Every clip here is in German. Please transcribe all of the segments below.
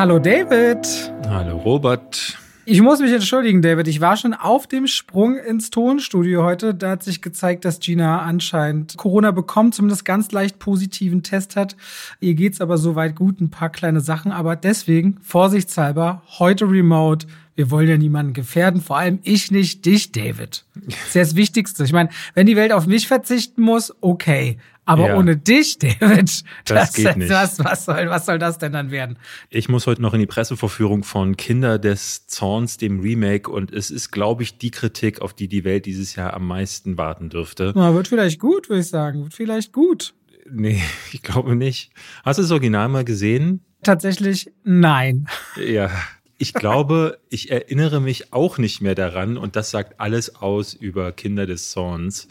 Hallo David. Hallo Robert. Ich muss mich entschuldigen, David. Ich war schon auf dem Sprung ins Tonstudio heute. Da hat sich gezeigt, dass Gina anscheinend Corona bekommt, zumindest ganz leicht positiven Test hat. Ihr geht's aber soweit gut, ein paar kleine Sachen. Aber deswegen, vorsichtshalber, heute remote. Wir wollen ja niemanden gefährden, vor allem ich nicht, dich, David. Das ist ja das Wichtigste. Ich meine, wenn die Welt auf mich verzichten muss, okay. Aber ja. ohne dich, David, das, das geht nicht. Was, was, soll, was soll das denn dann werden? Ich muss heute noch in die Pressevorführung von Kinder des Zorns, dem Remake, und es ist, glaube ich, die Kritik, auf die die Welt dieses Jahr am meisten warten dürfte. Na, wird vielleicht gut, würde ich sagen. Wird vielleicht gut. Nee, ich glaube nicht. Hast du das Original mal gesehen? Tatsächlich nein. Ja, ich glaube, ich erinnere mich auch nicht mehr daran und das sagt alles aus über Kinder des Zorns.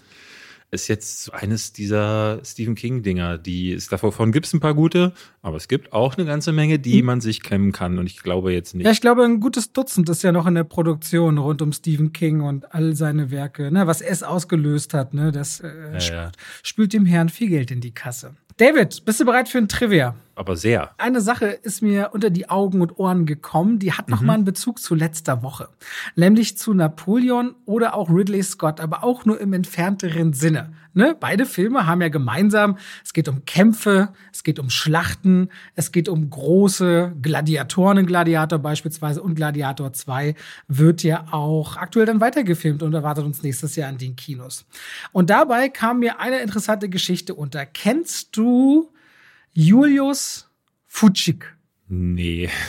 Ist jetzt eines dieser Stephen King-Dinger, die ist davon gibt es ein paar gute, aber es gibt auch eine ganze Menge, die hm. man sich klemmen kann und ich glaube jetzt nicht. Ja, ich glaube, ein gutes Dutzend ist ja noch in der Produktion rund um Stephen King und all seine Werke, ne, was es ausgelöst hat, ne, das äh, ja, ja. spült dem Herrn viel Geld in die Kasse. David, bist du bereit für ein Trivia? Aber sehr. Eine Sache ist mir unter die Augen und Ohren gekommen, die hat noch mhm. mal einen Bezug zu letzter Woche. Nämlich zu Napoleon oder auch Ridley Scott, aber auch nur im entfernteren Sinne. Ne? Beide Filme haben ja gemeinsam, es geht um Kämpfe, es geht um Schlachten, es geht um große Gladiatoren. Gladiator beispielsweise und Gladiator 2 wird ja auch aktuell dann weitergefilmt und erwartet uns nächstes Jahr in den Kinos. Und dabei kam mir eine interessante Geschichte unter. Kennst du Julius Futschik? Nee.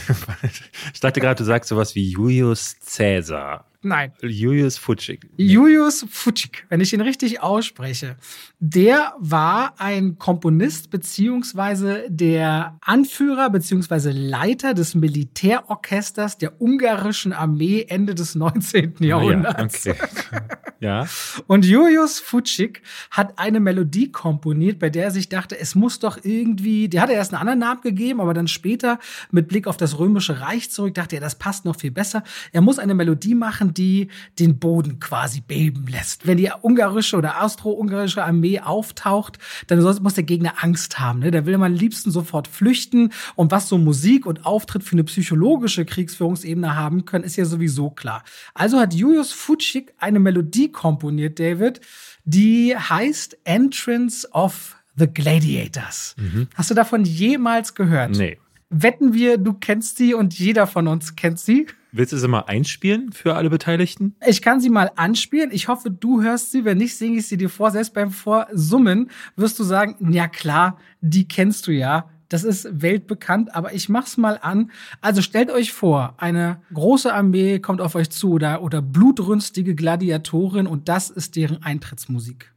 Ich dachte gerade, du sagst sowas wie Julius Caesar. Nein. Julius Futschik. Julius Futschik, wenn ich ihn richtig ausspreche. Der war ein Komponist beziehungsweise der Anführer beziehungsweise Leiter des Militärorchesters der ungarischen Armee Ende des 19. Jahrhunderts. Ja, okay. ja. Und Julius Futschik hat eine Melodie komponiert, bei der er sich dachte, es muss doch irgendwie, der hatte erst einen anderen Namen gegeben, aber dann später mit Blick auf das römische Reich zurück dachte er, das passt noch viel besser. Er muss eine Melodie machen, die den Boden quasi beben lässt. Wenn die ungarische oder austro-ungarische Armee auftaucht, dann muss der Gegner Angst haben. Ne? Da will man am liebsten sofort flüchten. Und was so Musik und Auftritt für eine psychologische Kriegsführungsebene haben können, ist ja sowieso klar. Also hat Julius Futschik eine Melodie komponiert, David, die heißt Entrance of the Gladiators. Mhm. Hast du davon jemals gehört? Nee. Wetten wir, du kennst sie und jeder von uns kennt sie? Willst du sie mal einspielen für alle Beteiligten? Ich kann sie mal anspielen. Ich hoffe, du hörst sie. Wenn nicht, singe ich sie dir vor. Selbst beim Vorsummen wirst du sagen, ja klar, die kennst du ja. Das ist weltbekannt, aber ich mach's mal an. Also stellt euch vor, eine große Armee kommt auf euch zu oder, oder blutrünstige Gladiatoren und das ist deren Eintrittsmusik.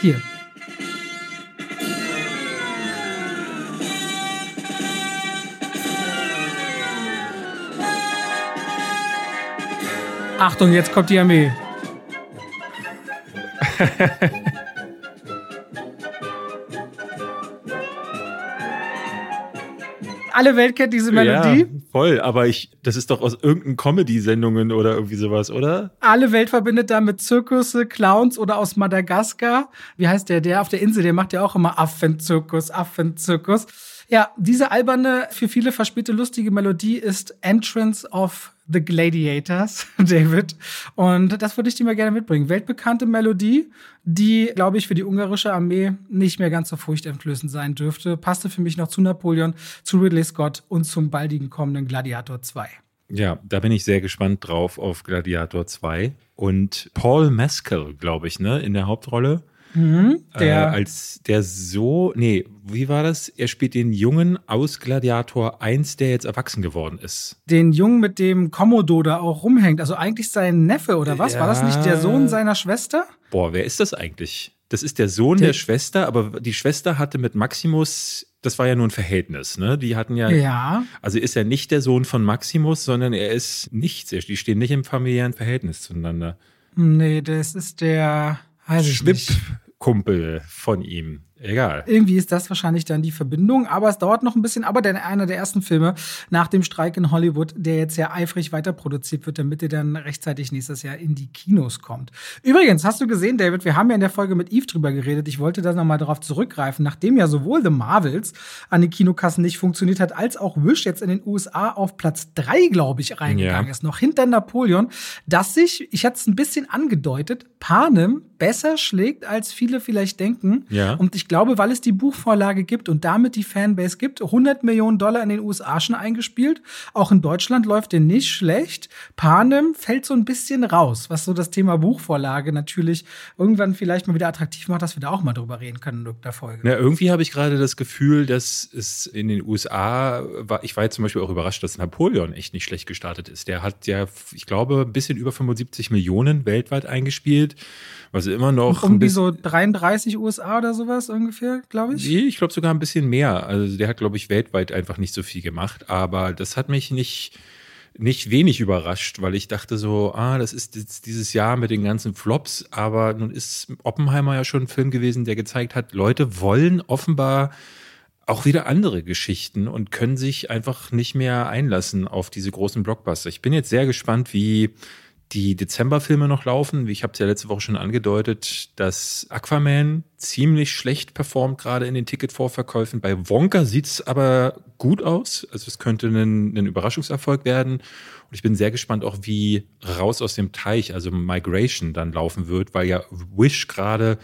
Hier. Achtung, jetzt kommt die Armee. Alle Welt kennt diese Melodie. Ja, voll, aber ich, das ist doch aus irgendeinen Comedy-Sendungen oder irgendwie sowas, oder? Alle Welt verbindet damit Zirkusse, Clowns oder aus Madagaskar. Wie heißt der? Der auf der Insel, der macht ja auch immer Affenzirkus, Affenzirkus. Ja, diese alberne, für viele verspielte, lustige Melodie ist Entrance of the Gladiators, David. Und das würde ich dir mal gerne mitbringen. Weltbekannte Melodie, die, glaube ich, für die ungarische Armee nicht mehr ganz so furchteinflößend sein dürfte. Passte für mich noch zu Napoleon, zu Ridley Scott und zum baldigen kommenden Gladiator 2. Ja, da bin ich sehr gespannt drauf auf Gladiator 2. Und Paul Mescal, glaube ich, ne, in der Hauptrolle. Mhm, der äh, als der so, nee, wie war das? Er spielt den Jungen aus Gladiator 1, der jetzt erwachsen geworden ist. Den Jungen, mit dem Komodo da auch rumhängt. Also eigentlich sein Neffe oder was? Ja. War das nicht der Sohn seiner Schwester? Boah, wer ist das eigentlich? Das ist der Sohn der, der Schwester, aber die Schwester hatte mit Maximus das war ja nur ein Verhältnis, ne? Die hatten ja, ja. Also ist er nicht der Sohn von Maximus, sondern er ist nichts. Die stehen nicht im familiären Verhältnis zueinander. Nee, das ist der Weiß von ihm. Egal. Irgendwie ist das wahrscheinlich dann die Verbindung, aber es dauert noch ein bisschen. Aber der, einer der ersten Filme nach dem Streik in Hollywood, der jetzt sehr eifrig weiterproduziert wird, damit er dann rechtzeitig nächstes Jahr in die Kinos kommt. Übrigens, hast du gesehen, David, wir haben ja in der Folge mit Eve drüber geredet. Ich wollte da nochmal darauf zurückgreifen, nachdem ja sowohl The Marvels an den Kinokassen nicht funktioniert hat, als auch Wish jetzt in den USA auf Platz drei, glaube ich, reingegangen ja. ist, noch hinter Napoleon, dass sich, ich hatte es ein bisschen angedeutet, Panem besser schlägt, als viele vielleicht denken. Ja. Und ich glaube, weil es die Buchvorlage gibt und damit die Fanbase gibt, 100 Millionen Dollar in den USA schon eingespielt. Auch in Deutschland läuft der nicht schlecht. Panem fällt so ein bisschen raus, was so das Thema Buchvorlage natürlich irgendwann vielleicht mal wieder attraktiv macht, dass wir da auch mal drüber reden können in der Folge. Ja, irgendwie habe ich gerade das Gefühl, dass es in den USA war, ich war jetzt zum Beispiel auch überrascht, dass Napoleon echt nicht schlecht gestartet ist. Der hat ja, ich glaube, ein bisschen über 75 Millionen weltweit eingespielt. Was immer noch. Um die so 33 USA oder sowas ungefähr, glaube ich? Nee, ich glaube sogar ein bisschen mehr. Also der hat, glaube ich, weltweit einfach nicht so viel gemacht. Aber das hat mich nicht, nicht wenig überrascht, weil ich dachte so, ah, das ist jetzt dieses Jahr mit den ganzen Flops. Aber nun ist Oppenheimer ja schon ein Film gewesen, der gezeigt hat, Leute wollen offenbar auch wieder andere Geschichten und können sich einfach nicht mehr einlassen auf diese großen Blockbuster. Ich bin jetzt sehr gespannt, wie die Dezemberfilme noch laufen. Wie ich habe es ja letzte Woche schon angedeutet, dass Aquaman ziemlich schlecht performt, gerade in den Ticketvorverkäufen. Bei Wonka sieht's aber gut aus. Also es könnte ein, ein Überraschungserfolg werden. Und ich bin sehr gespannt auch, wie Raus aus dem Teich, also Migration, dann laufen wird, weil ja Wish gerade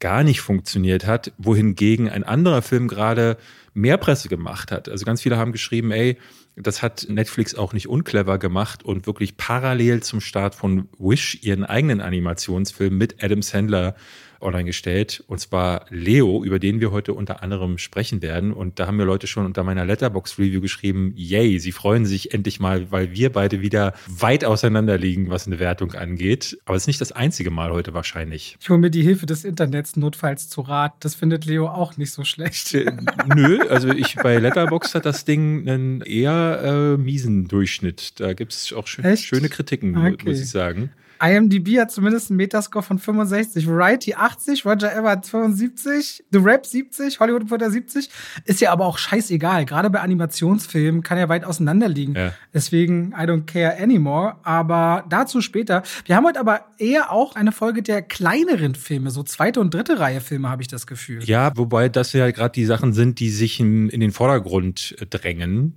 gar nicht funktioniert hat, wohingegen ein anderer Film gerade mehr Presse gemacht hat. Also ganz viele haben geschrieben, ey, das hat Netflix auch nicht unclever gemacht und wirklich parallel zum Start von Wish ihren eigenen Animationsfilm mit Adam Sandler online gestellt. Und zwar Leo, über den wir heute unter anderem sprechen werden. Und da haben mir Leute schon unter meiner Letterbox-Review geschrieben, yay, sie freuen sich endlich mal, weil wir beide wieder weit auseinander liegen, was eine Wertung angeht. Aber es ist nicht das einzige Mal heute wahrscheinlich. Ich hole mir die Hilfe des Internets notfalls zu Rat. Das findet Leo auch nicht so schlecht. Äh, nö, also ich bei Letterbox hat das Ding einen eher äh, miesen Durchschnitt. Da gibt es auch schön, schöne Kritiken, okay. muss ich sagen. IMDb hat zumindest einen Metascore von 65, Variety 80, Roger Ebert 75, The Rap 70, Hollywood Reporter 70. Ist ja aber auch scheißegal. Gerade bei Animationsfilmen kann ja weit auseinander liegen. Ja. Deswegen I don't care anymore. Aber dazu später. Wir haben heute aber eher auch eine Folge der kleineren Filme, so zweite und dritte Reihe Filme, habe ich das Gefühl. Ja, wobei das ja gerade die Sachen sind, die sich in, in den Vordergrund drängen.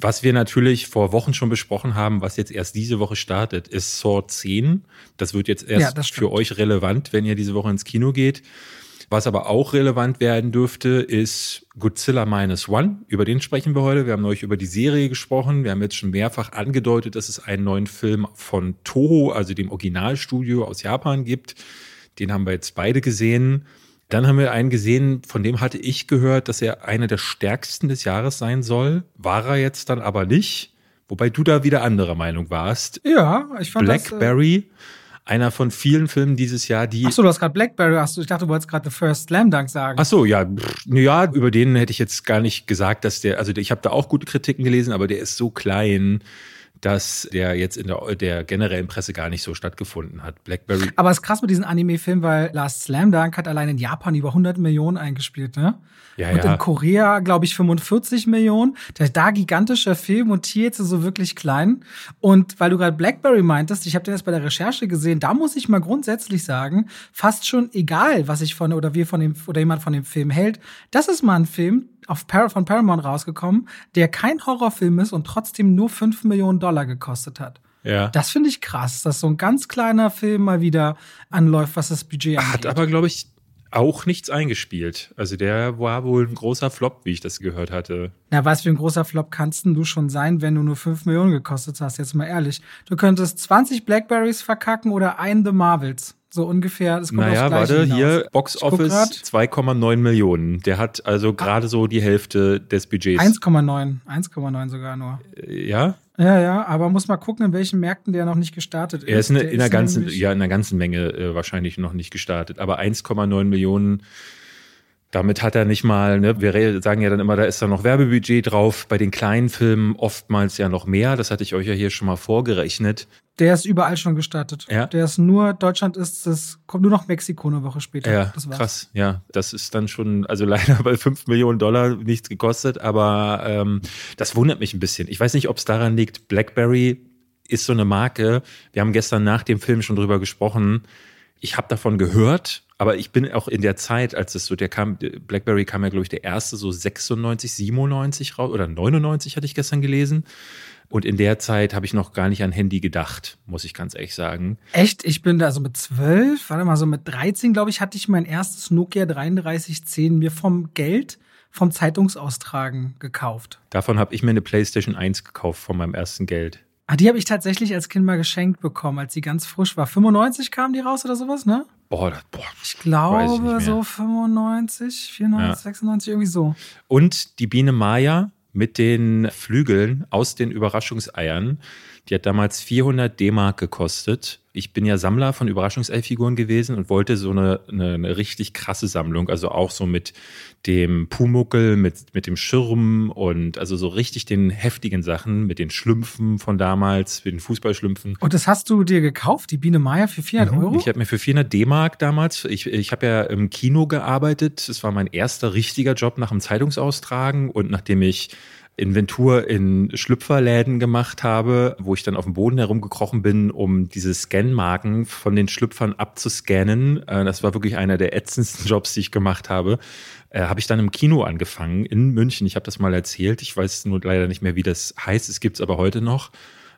Was wir natürlich vor Wochen schon besprochen haben, was jetzt erst diese Woche startet, ist Saw 10. Das wird jetzt erst ja, für euch relevant, wenn ihr diese Woche ins Kino geht. Was aber auch relevant werden dürfte, ist Godzilla Minus One. Über den sprechen wir heute. Wir haben euch über die Serie gesprochen. Wir haben jetzt schon mehrfach angedeutet, dass es einen neuen Film von Toho, also dem Originalstudio aus Japan gibt. Den haben wir jetzt beide gesehen. Dann haben wir einen gesehen, von dem hatte ich gehört, dass er einer der stärksten des Jahres sein soll. War er jetzt dann aber nicht. Wobei du da wieder anderer Meinung warst. Ja, ich fand Blackberry. Das, äh einer von vielen Filmen dieses Jahr, die. Ach so, du hast gerade Blackberry, hast du, ich dachte, du wolltest gerade The First Slam Dunk sagen. Ach so, ja, pff, ja, über den hätte ich jetzt gar nicht gesagt, dass der, also ich habe da auch gute Kritiken gelesen, aber der ist so klein dass der jetzt in der, der generellen Presse gar nicht so stattgefunden hat. Blackberry. Aber es ist krass mit diesen Anime-Filmen, weil Last Slam Dunk hat allein in Japan über 100 Millionen eingespielt, ne? Ja, und ja. in Korea, glaube ich, 45 Millionen. Der ist da gigantischer Film und hier jetzt so wirklich klein. Und weil du gerade Blackberry meintest, ich habe den jetzt bei der Recherche gesehen, da muss ich mal grundsätzlich sagen, fast schon egal, was ich von oder wir von dem oder jemand von dem Film hält, das ist mal ein Film, auf Par von Paramount rausgekommen, der kein Horrorfilm ist und trotzdem nur 5 Millionen Dollar gekostet hat. Ja. Das finde ich krass, dass so ein ganz kleiner Film mal wieder anläuft, was das Budget angeht. Hat aber, glaube ich, auch nichts eingespielt. Also der war wohl ein großer Flop, wie ich das gehört hatte. Na, was für ein großer Flop kannst du schon sein, wenn du nur 5 Millionen gekostet hast, jetzt mal ehrlich. Du könntest 20 Blackberries verkacken oder einen The Marvels. So ungefähr. Das kommt naja, warte, hinaus. hier Box Office 2,9 Millionen. Der hat also gerade so die Hälfte des Budgets. 1,9. 1,9 sogar nur. Ja? Ja, ja, aber muss mal gucken, in welchen Märkten der noch nicht gestartet ist. Er ist, eine, in, der ganzen, ja, in der ganzen Menge äh, wahrscheinlich noch nicht gestartet. Aber 1,9 Millionen, damit hat er nicht mal, ne, wir sagen ja dann immer, da ist da noch Werbebudget drauf. Bei den kleinen Filmen oftmals ja noch mehr. Das hatte ich euch ja hier schon mal vorgerechnet. Der ist überall schon gestartet. Ja. Der ist nur, Deutschland ist, das kommt nur noch Mexiko eine Woche später. Ja, krass. Ja, das ist dann schon, also leider bei 5 Millionen Dollar nichts gekostet, aber ähm, das wundert mich ein bisschen. Ich weiß nicht, ob es daran liegt, BlackBerry ist so eine Marke. Wir haben gestern nach dem Film schon drüber gesprochen. Ich habe davon gehört, aber ich bin auch in der Zeit, als es so, der kam, BlackBerry kam ja, glaube ich, der erste so 96, 97 raus oder 99 hatte ich gestern gelesen. Und in der Zeit habe ich noch gar nicht an Handy gedacht, muss ich ganz ehrlich sagen. Echt? Ich bin da also mit zwölf, warte mal, so mit 13, glaube ich, hatte ich mein erstes Nokia 3310 mir vom Geld vom Zeitungsaustragen gekauft. Davon habe ich mir eine PlayStation 1 gekauft von meinem ersten Geld. Ah, die habe ich tatsächlich als Kind mal geschenkt bekommen, als sie ganz frisch war. 95 kam die raus oder sowas, ne? Boah, das, boah. Ich ich glaube mehr. so 95, 94, Ja. 96, irgendwie so. Und die Biene Maya mit den Flügeln aus den Überraschungseiern. Die hat damals 400 D-Mark gekostet. Ich bin ja Sammler von Überraschungsei-Figuren gewesen und wollte so eine, eine, eine richtig krasse Sammlung, also auch so mit dem Pumuckel, mit, mit dem Schirm und also so richtig den heftigen Sachen, mit den Schlümpfen von damals, mit den Fußballschlümpfen. Und das hast du dir gekauft, die Biene Maya für 400 Euro? Mhm. Ich habe mir für 400 D-Mark damals, ich, ich habe ja im Kino gearbeitet. Das war mein erster richtiger Job nach dem Zeitungsaustragen und nachdem ich Inventur in Schlüpferläden gemacht habe, wo ich dann auf dem Boden herumgekrochen bin, um diese Scanmarken von den Schlüpfern abzuscannen. Äh, Das war wirklich einer der ätzendsten Jobs, die ich gemacht habe. Äh, habe ich dann im Kino angefangen in München. Ich habe das mal erzählt. Ich weiß nur leider nicht mehr, wie das heißt. Es gibt's aber heute noch.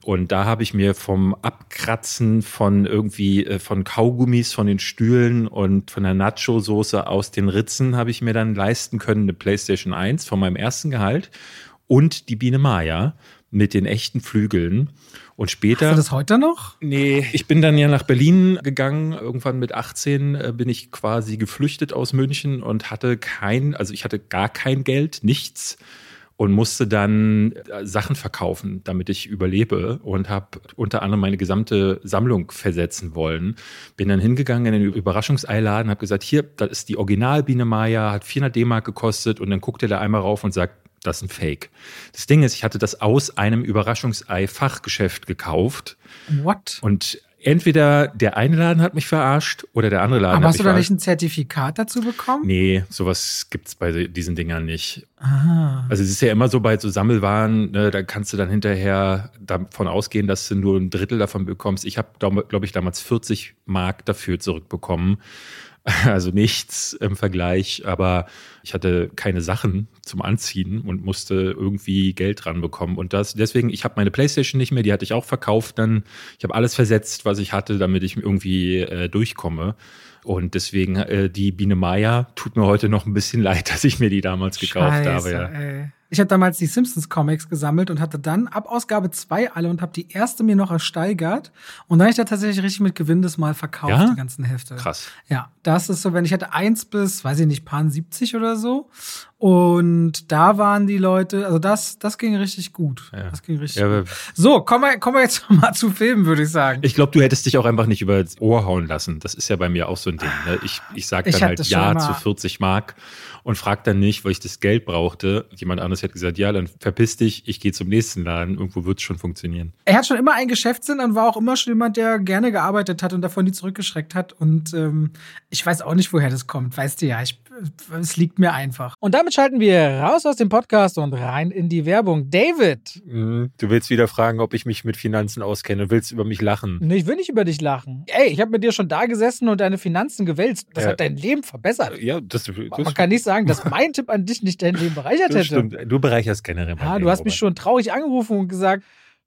Und da habe ich mir vom Abkratzen von irgendwie äh, von Kaugummis, von den Stühlen und von der Nacho-Soße aus den Ritzen habe ich mir dann leisten können eine PlayStation 1 von meinem ersten Gehalt und die Biene Maya mit den echten Flügeln. Und später. Hast du das heute noch? Nee, ich bin dann ja nach Berlin gegangen. Irgendwann mit 18 äh, bin ich quasi geflüchtet aus München und hatte kein, also ich hatte gar kein Geld, nichts und musste dann äh, Sachen verkaufen, damit ich überlebe und habe unter anderem meine gesamte Sammlung versetzen wollen. Bin dann hingegangen in den Überraschungseiladen, habe gesagt, hier, das ist die Original Biene Maya, hat 400 D-Mark gekostet und dann guckt er da einmal rauf und sagt, das ist ein Fake. Das Ding ist, ich hatte das aus einem Überraschungsei-Fachgeschäft gekauft What? und entweder der eine Laden hat mich verarscht oder der andere Laden Aber hat hast mich du da nicht verarscht. ein Zertifikat dazu bekommen? Nee, sowas gibt's bei diesen Dingern nicht. Ah. Also es ist ja immer so bei so Sammelwaren, ne, da kannst du dann hinterher davon ausgehen, dass du nur ein Drittel davon bekommst. Ich habe, glaube ich, damals 40 Mark dafür zurückbekommen. Also nichts im Vergleich, aber ich hatte keine Sachen zum Anziehen und musste irgendwie Geld dran bekommen. Und das deswegen, ich habe meine Playstation nicht mehr, die hatte ich auch verkauft dann. Ich habe alles versetzt, was ich hatte, damit ich irgendwie äh, durchkomme. Und deswegen äh, die Biene Maya tut mir heute noch ein bisschen leid, dass ich mir die damals gekauft Scheiße, habe. Ja. ey. Ich habe damals die Simpsons Comics gesammelt und hatte dann ab Ausgabe 2 alle und habe die erste mir noch ersteigert. Und dann habe ich da tatsächlich richtig mit Gewinn das mal verkauft, Ja? die ganzen Hefte. Krass. Ja, das ist so, wenn ich hatte eins bis, weiß ich nicht, paar 70 oder so. Und da waren die Leute, also das, das ging richtig gut. Ja. Das ging richtig Ja, gut. So, kommen wir, kommen wir jetzt mal zu Filmen, würde ich sagen. Ich glaube, du hättest dich auch einfach nicht über das Ohr hauen lassen. Das ist ja bei mir auch so ein Ding. Ne? Ich, ich sage Ich dann hab halt Ja zu 40 Mark und frag dann nicht, weil ich das Geld brauchte. Jemand anderes hätte gesagt, ja, dann verpiss dich, ich gehe zum nächsten Laden. Irgendwo wird es schon funktionieren. Er hat schon immer einen Geschäftssinn und war auch immer schon jemand, der gerne gearbeitet hat und davon nie zurückgeschreckt hat. Und ähm, ich weiß auch nicht, woher das kommt. Weißt du ja, ich, es liegt mir einfach. Und damit schalten wir raus aus dem Podcast und rein in die Werbung. David! Mhm. Du willst wieder fragen, ob ich mich mit Finanzen auskenne und willst über mich lachen. Nee, ich will nicht über dich lachen. Ey, ich habe mit dir schon da gesessen und deine Finanzen gewälzt. Das Ja. hat dein Leben verbessert. Ja, das, das, Man kann nicht sagen, dass mein Tipp an dich nicht dein Leben bereichert hätte. stimmt. Du bereicherst generell mein Ja, Leben, du hast mich Robert. schon traurig angerufen und gesagt,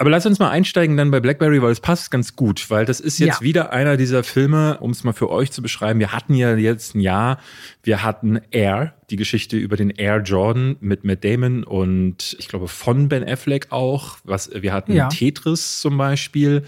Aber lass uns mal einsteigen dann bei Blackberry, weil es passt ganz gut, weil das ist jetzt Ja. wieder einer dieser Filme, um es mal für euch zu beschreiben. Wir hatten ja jetzt ein Jahr, wir hatten Air, die Geschichte über den Air Jordan mit Matt Damon und ich glaube von Ben Affleck auch. Was wir hatten Ja. Tetris zum Beispiel,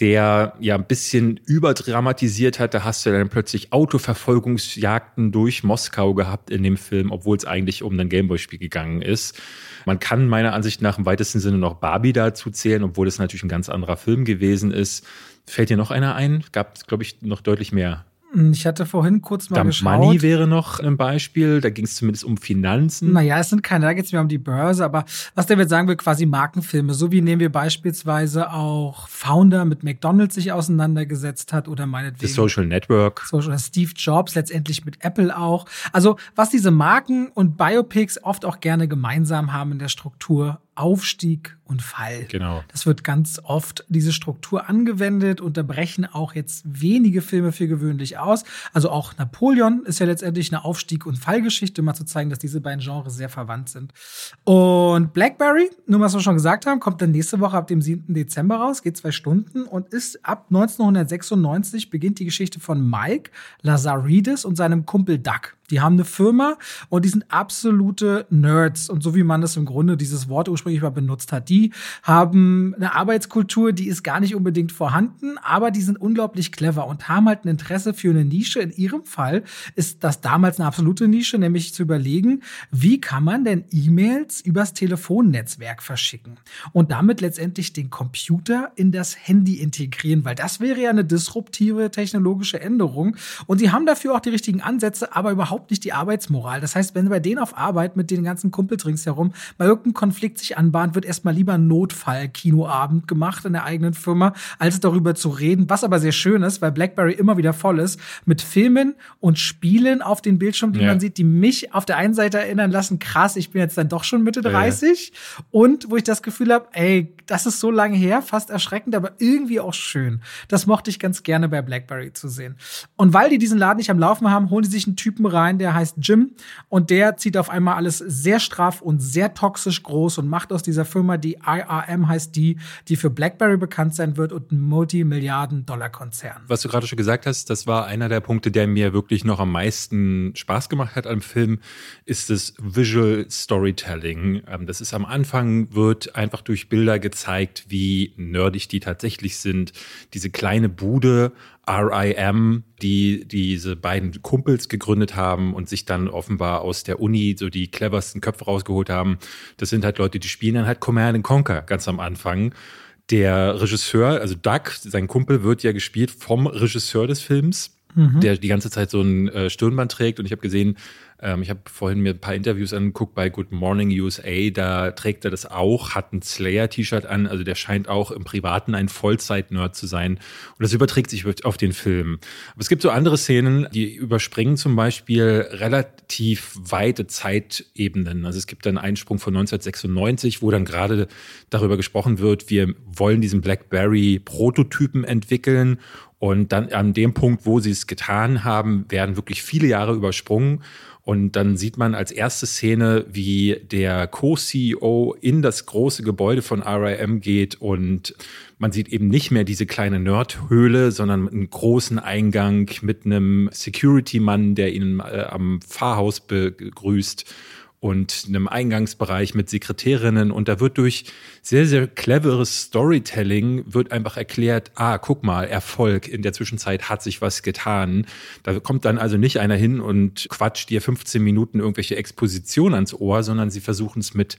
der ja ein bisschen überdramatisiert hat. Da hast du dann plötzlich Autoverfolgungsjagden durch Moskau gehabt in dem Film, obwohl es eigentlich um ein Gameboy-Spiel gegangen ist. Man kann meiner Ansicht nach im weitesten Sinne noch Barbie dazu zählen, obwohl es natürlich ein ganz anderer Film gewesen ist. Fällt dir noch einer ein? Gab es, glaube ich, noch deutlich mehr. Ich hatte vorhin kurz mal Dump geschaut. Money wäre noch ein Beispiel. Da ging es zumindest um Finanzen. Naja, es sind keine, da geht es mir um die Börse, aber was der wird sagen will, quasi Markenfilme. So wie nehmen wir beispielsweise auch Founder mit McDonalds sich auseinandergesetzt hat oder The meinetwegen Social Network. so, oder Steve Jobs, letztendlich mit Apple auch. Also, was diese Marken und Biopics oft auch gerne gemeinsam haben in der Struktur, Aufstieg und Fall. Genau. Das wird ganz oft diese Struktur angewendet, unterbrechen auch jetzt wenige Filme für gewöhnlich aus. Also auch Napoleon ist ja letztendlich eine Aufstieg- und Fallgeschichte, um mal zu zeigen, dass diese beiden Genres sehr verwandt sind. Und Blackberry, nur was wir schon gesagt haben, kommt dann nächste Woche ab dem 7. Dezember raus, geht zwei Stunden und ist ab 1996 beginnt die Geschichte von Mike Lazaridis und seinem Kumpel Doug. Die haben eine Firma und die sind absolute Nerds. Und so wie man das im Grunde dieses Wort ursprünglich mal benutzt hat, die haben eine Arbeitskultur, die ist gar nicht unbedingt vorhanden, aber die sind unglaublich clever und haben halt ein Interesse für eine Nische. In ihrem Fall ist das damals eine absolute Nische, nämlich zu überlegen, wie kann man denn E-Mails übers Telefonnetzwerk verschicken und damit letztendlich den Computer in das Handy integrieren, weil das wäre ja eine disruptive technologische Änderung. Und sie haben dafür auch die richtigen Ansätze, aber überhaupt nicht die Arbeitsmoral. Das heißt, wenn bei denen auf Arbeit mit den ganzen Kumpels ringsherum mal irgendein Konflikt sich anbahnt, wird erstmal lieber ein Notfall-Kinoabend gemacht in der eigenen Firma, als darüber zu reden, was aber sehr schön ist, weil BlackBerry immer wieder voll ist, mit Filmen und Spielen auf den Bildschirm, die Ja. man sieht, die mich auf der einen Seite erinnern lassen, krass, ich bin jetzt dann doch schon Mitte Ja, ja. 30 und wo ich das Gefühl habe, ey, das ist so lange her, fast erschreckend, aber irgendwie auch schön. Das mochte ich ganz gerne bei BlackBerry zu sehen. Und weil die diesen Laden nicht am Laufen haben, holen die sich einen Typen rein, der heißt Jim und der zieht auf einmal alles sehr straff und sehr toxisch groß und macht aus dieser Firma, die IRM heißt die, die für BlackBerry bekannt sein wird und ein Multimilliarden-Dollar-Konzern. Was du gerade schon gesagt hast, das war einer der Punkte, der mir wirklich noch am meisten Spaß gemacht hat am Film, ist das Visual Storytelling. Ähm, Das ist am Anfang, wird einfach durch Bilder gezeigt, wie nerdig die tatsächlich sind. Diese kleine Bude, RIM, die diese beiden Kumpels gegründet haben und sich dann offenbar aus der Uni so die cleversten Köpfe rausgeholt haben. Das sind halt Leute, die spielen dann halt Command and Conquer ganz am Anfang. Der Regisseur, also Doug, sein Kumpel, wird ja gespielt vom Regisseur des Films, der die ganze Zeit so ein äh, Stirnband trägt. Und ich habe gesehen, Ähm, ich habe vorhin mir ein paar Interviews angeguckt bei Good Morning USA, da trägt er das auch, hat ein Slayer-T-Shirt an, also der scheint auch im Privaten ein Vollzeit-Nerd zu sein. Und das überträgt sich auf den Film. Aber es gibt so andere Szenen, die überspringen zum Beispiel relativ weite Zeitebenen. Also es gibt dann einen Sprung von 1996, wo dann gerade darüber gesprochen wird, wir wollen diesen BlackBerry-Prototypen entwickeln und dann an dem Punkt, wo sie es getan haben, werden wirklich viele Jahre übersprungen. Und dann sieht man als erste Szene, wie der Co-CEO in das große Gebäude von RIM geht und man sieht eben nicht mehr diese kleine Nerdhöhle, sondern einen großen Eingang mit einem Security-Mann, der ihn äh, am Pfarrhaus begrüßt und einem Eingangsbereich mit Sekretärinnen und da wird durch sehr, sehr cleveres Storytelling wird einfach erklärt, ah, guck mal, Erfolg, in der Zwischenzeit hat sich was getan. Da kommt dann also nicht einer hin und quatscht dir 15 Minuten irgendwelche Exposition ans Ohr, sondern sie versuchen es mit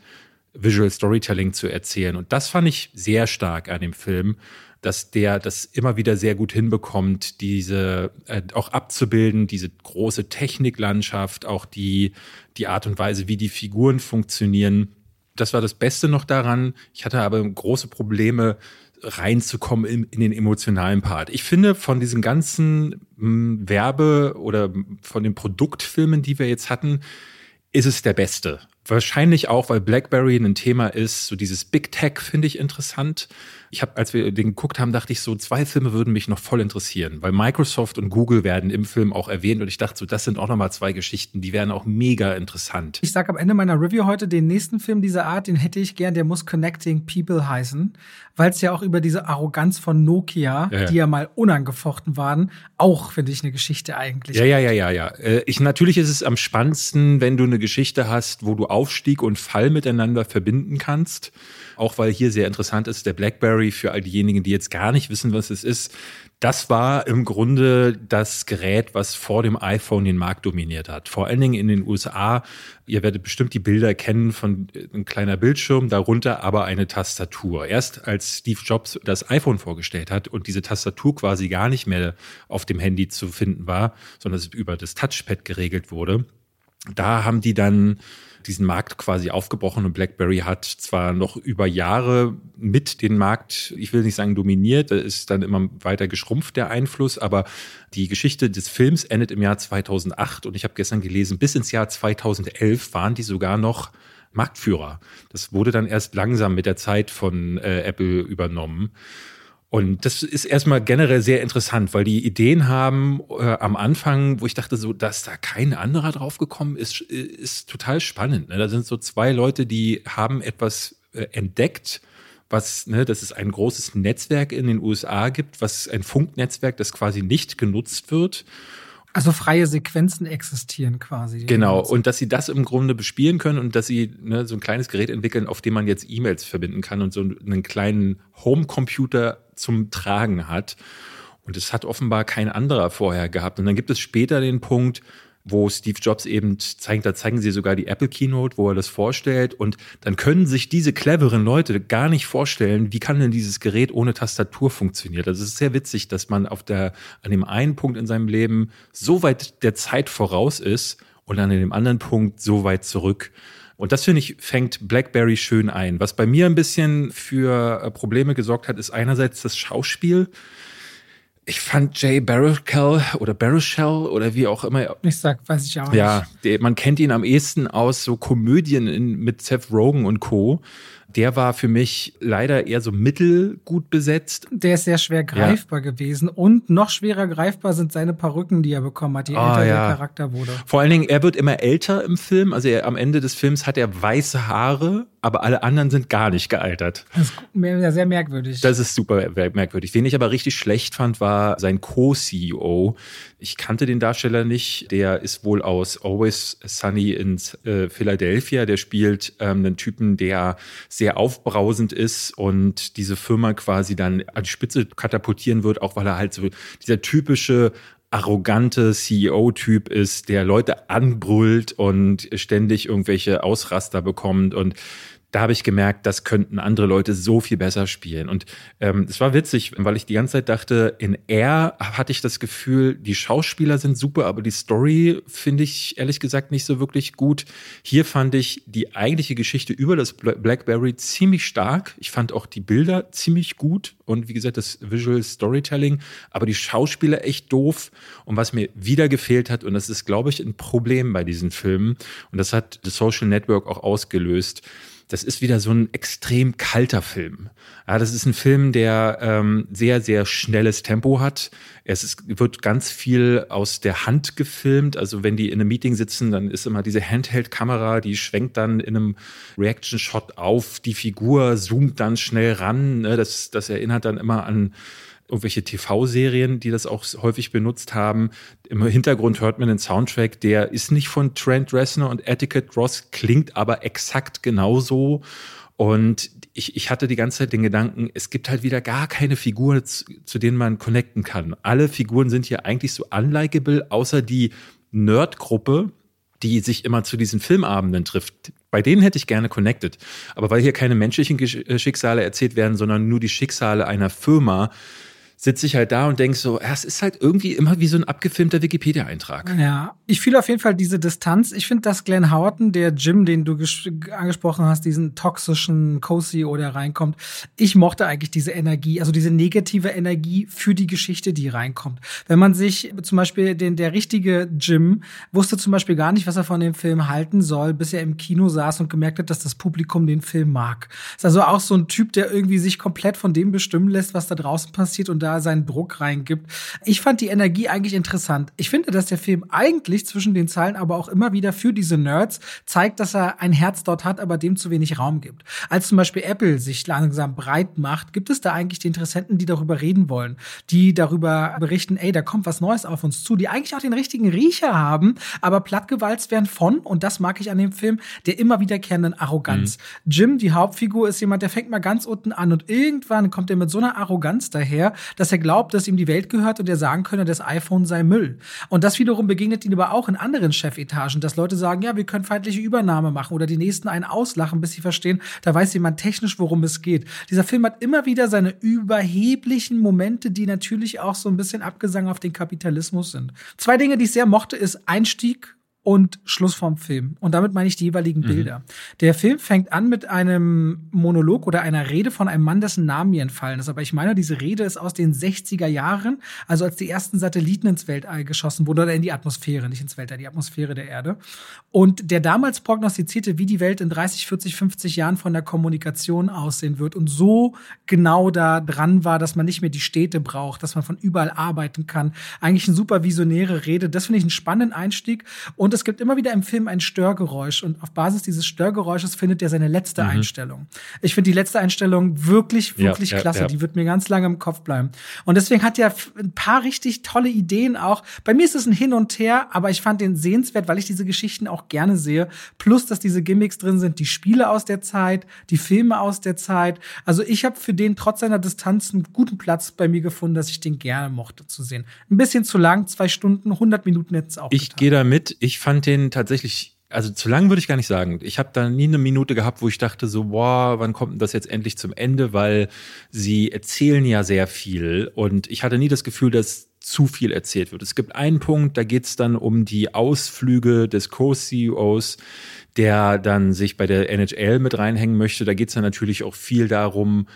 Visual Storytelling zu erzählen. Und das fand ich sehr stark an dem Film dass der das immer wieder sehr gut hinbekommt, diese äh, auch abzubilden, diese große Techniklandschaft, auch die, die Art und Weise, wie die Figuren funktionieren. Das war das Beste noch daran. Ich hatte aber große Probleme, reinzukommen in, in den emotionalen Part. Ich finde, von diesen ganzen mh, hm, Werbe- oder von den Produktfilmen, die wir jetzt hatten, ist es der beste. Wahrscheinlich auch, weil BlackBerry ein Thema ist. So dieses Big Tech finde ich interessant. Ich habe, als wir den geguckt haben, dachte ich so, zwei Filme würden mich noch voll interessieren, weil Microsoft und Google werden im Film auch erwähnt und ich dachte so, das sind auch nochmal zwei Geschichten, die wären auch mega interessant. Ich sage am Ende meiner Review heute, den nächsten Film dieser Art, den hätte ich gern, der muss Connecting People heißen, weil es ja auch über diese Arroganz von Nokia, ja, ja. die ja mal unangefochten waren, auch finde ich eine Geschichte eigentlich. Ja, ja, ja, ja, ja. Äh, ich, natürlich ist es am spannendsten, wenn du eine Geschichte hast, wo du Aufstieg und Fall miteinander verbinden kannst auch weil hier sehr interessant ist, der BlackBerry für all diejenigen, die jetzt gar nicht wissen, was es ist. Das war im Grunde das Gerät, was vor dem iPhone den Markt dominiert hat. Vor allen Dingen in den USA. Ihr werdet bestimmt die Bilder kennen von äh, einem kleiner Bildschirm, darunter aber eine Tastatur. Erst als Steve Jobs das iPhone vorgestellt hat und diese Tastatur quasi gar nicht mehr auf dem Handy zu finden war, sondern es über das Touchpad geregelt wurde, da haben die dann diesen Markt quasi aufgebrochen und BlackBerry hat zwar noch über Jahre mit den Markt, ich will nicht sagen dominiert, da ist dann immer weiter geschrumpft der Einfluss, aber die Geschichte des Films endet im Jahr 2008 und ich habe gestern gelesen, bis ins Jahr 2011 waren die sogar noch Marktführer. Das wurde dann erst langsam mit der Zeit von äh, Apple übernommen. Und das ist erstmal generell sehr interessant, weil die Ideen haben äh, am Anfang, wo ich dachte, so, dass da kein anderer drauf gekommen ist, ist total spannend. Ne? Da sind so zwei Leute, die haben etwas äh, entdeckt, was, ne, dass es ein großes Netzwerk in den USA gibt, was ein Funknetzwerk, das quasi nicht genutzt wird. Also freie Sequenzen existieren quasi. Genau, und dass sie das im Grunde bespielen können und dass sie ne, so ein kleines Gerät entwickeln, auf dem man jetzt E-Mails verbinden kann und so einen kleinen Homecomputer zum Tragen hat. Und es hat offenbar kein anderer vorher gehabt. Und dann gibt es später den Punkt, wo Steve Jobs eben zeigt, da zeigen sie sogar die Apple Keynote, wo er das vorstellt. Und dann können sich diese cleveren Leute gar nicht vorstellen, wie kann denn dieses Gerät ohne Tastatur funktionieren. Also es ist sehr witzig, dass man auf der, an dem einen Punkt in seinem Leben so weit der Zeit voraus ist und an dem anderen Punkt so weit zurück. Und das finde ich, fängt Blackberry schön ein. Was bei mir ein bisschen für äh, Probleme gesorgt hat, ist einerseits das Schauspiel. Ich fand Jay Baruchel oder Baruchel oder wie auch immer. Ich sag, weiß ich auch ja, nicht. Ja, man kennt ihn am ehesten aus so Komödien in, mit Seth Rogen und Co der war für mich leider eher so mittelgut besetzt. Der ist sehr schwer greifbar ja. gewesen und noch schwerer greifbar sind seine Perücken, die er bekommen hat, je oh, älter ja. der Charakter wurde. Vor allen Dingen, er wird immer älter im Film. Also er, am Ende des Films hat er weiße Haare, aber alle anderen sind gar nicht gealtert. Das ist sehr merkwürdig. Das ist super merkwürdig. Wen ich aber richtig schlecht fand, war sein Co-CEO. Ich kannte den Darsteller nicht. Der ist wohl aus Always Sunny in äh, Philadelphia. Der spielt ähm, einen Typen, der sehr aufbrausend ist und diese Firma quasi dann an die Spitze katapultieren wird, auch weil er halt so dieser typische arrogante CEO-Typ ist, der Leute anbrüllt und ständig irgendwelche Ausraster bekommt und da habe ich gemerkt, das könnten andere Leute so viel besser spielen. Und ähm, es war witzig, weil ich die ganze Zeit dachte, in Air hatte ich das Gefühl, die Schauspieler sind super, aber die Story finde ich ehrlich gesagt nicht so wirklich gut. Hier fand ich die eigentliche Geschichte über das Blackberry ziemlich stark. Ich fand auch die Bilder ziemlich gut und wie gesagt, das Visual Storytelling, aber die Schauspieler echt doof. Und was mir wieder gefehlt hat, und das ist, glaube ich, ein Problem bei diesen Filmen, und das hat The Social Network auch ausgelöst, das ist wieder so ein extrem kalter Film. Ja, das ist ein Film, der ähm, sehr, sehr schnelles Tempo hat. Es ist, wird ganz viel aus der Hand gefilmt. Also wenn die in einem Meeting sitzen, dann ist immer diese Handheld-Kamera, die schwenkt dann in einem Reaction-Shot auf die Figur, zoomt dann schnell ran. Ne? Das, das erinnert dann immer an irgendwelche TV-Serien, die das auch häufig benutzt haben. Im Hintergrund hört man den Soundtrack, der ist nicht von Trent Reznor und Etiquette Ross, klingt aber exakt genauso. Und ich, ich hatte die ganze Zeit den Gedanken, es gibt halt wieder gar keine Figuren, zu, zu denen man connecten kann. Alle Figuren sind hier eigentlich so unlikable, außer die Nerd-Gruppe, die sich immer zu diesen Filmabenden trifft. Bei denen hätte ich gerne connected. Aber weil hier keine menschlichen Schicksale erzählt werden, sondern nur die Schicksale einer Firma, sitze ich halt da und denke so, es ist halt irgendwie immer wie so ein abgefilmter Wikipedia-Eintrag. Ja, ich fühle auf jeden Fall diese Distanz. Ich finde, dass Glenn Houghton, der Jim, den du angesprochen hast, diesen toxischen Co-CEO, der reinkommt, ich mochte eigentlich diese Energie, also diese negative Energie für die Geschichte, die reinkommt. Wenn man sich zum Beispiel den, der richtige Jim wusste zum Beispiel gar nicht, was er von dem Film halten soll, bis er im Kino saß und gemerkt hat, dass das Publikum den Film mag. Ist also auch so ein Typ, der irgendwie sich komplett von dem bestimmen lässt, was da draußen passiert und da da seinen Druck reingibt. Ich fand die Energie eigentlich interessant. Ich finde, dass der Film eigentlich zwischen den Zeilen aber auch immer wieder für diese Nerds zeigt, dass er ein Herz dort hat, aber dem zu wenig Raum gibt. Als zum Beispiel Apple sich langsam breit macht, gibt es da eigentlich die Interessenten, die darüber reden wollen, die darüber berichten, ey, da kommt was Neues auf uns zu, die eigentlich auch den richtigen Riecher haben, aber plattgewalzt werden von, und das mag ich an dem Film, der immer wiederkehrenden Arroganz. Mhm. Jim, die Hauptfigur, ist jemand, der fängt mal ganz unten an und irgendwann kommt er mit so einer Arroganz daher, dass er glaubt, dass ihm die Welt gehört und er sagen könne, das iPhone sei Müll. Und das wiederum begegnet ihn aber auch in anderen Chefetagen, dass Leute sagen, ja, wir können feindliche Übernahme machen oder die nächsten einen auslachen, bis sie verstehen, da weiß jemand technisch, worum es geht. Dieser Film hat immer wieder seine überheblichen Momente, die natürlich auch so ein bisschen Abgesang auf den Kapitalismus sind. Zwei Dinge, die ich sehr mochte, ist Einstieg und Schluss vom Film. Und damit meine ich die jeweiligen mhm. Bilder. Der Film fängt an mit einem Monolog oder einer Rede von einem Mann, dessen Namen mir entfallen ist. Aber ich meine, diese Rede ist aus den 60er Jahren, also als die ersten Satelliten ins Weltall geschossen wurden oder in die Atmosphäre, nicht ins Weltall, die Atmosphäre der Erde. Und der damals prognostizierte, wie die Welt in 30, 40, 50 Jahren von der Kommunikation aussehen wird und so genau da dran war, dass man nicht mehr die Städte braucht, dass man von überall arbeiten kann. Eigentlich eine super visionäre Rede. Das finde ich einen spannenden Einstieg. Und es gibt immer wieder im Film ein Störgeräusch und auf Basis dieses Störgeräusches findet er seine letzte mhm. Einstellung. Ich finde die letzte Einstellung wirklich, wirklich ja, klasse. Ja. Die wird mir ganz lange im Kopf bleiben. Und deswegen hat er ein paar richtig tolle Ideen auch. Bei mir ist es ein Hin und Her, aber ich fand den sehenswert, weil ich diese Geschichten auch gerne sehe. Plus, dass diese Gimmicks drin sind, die Spiele aus der Zeit, die Filme aus der Zeit. Also ich habe für den trotz seiner Distanz einen guten Platz bei mir gefunden, dass ich den gerne mochte zu sehen. Ein bisschen zu lang, zwei Stunden, 100 Minuten jetzt auch. Ich gehe da mit. Ich fand den tatsächlich, also zu lang würde ich gar nicht sagen. Ich habe da nie eine Minute gehabt, wo ich dachte so, boah, wann kommt denn das jetzt endlich zum Ende? Weil sie erzählen ja sehr viel und ich hatte nie das Gefühl, dass zu viel erzählt wird. Es gibt einen Punkt, da geht es dann um die Ausflüge des Co-CEOs, der dann sich bei der NHL mit reinhängen möchte. Da geht es dann natürlich auch viel darum,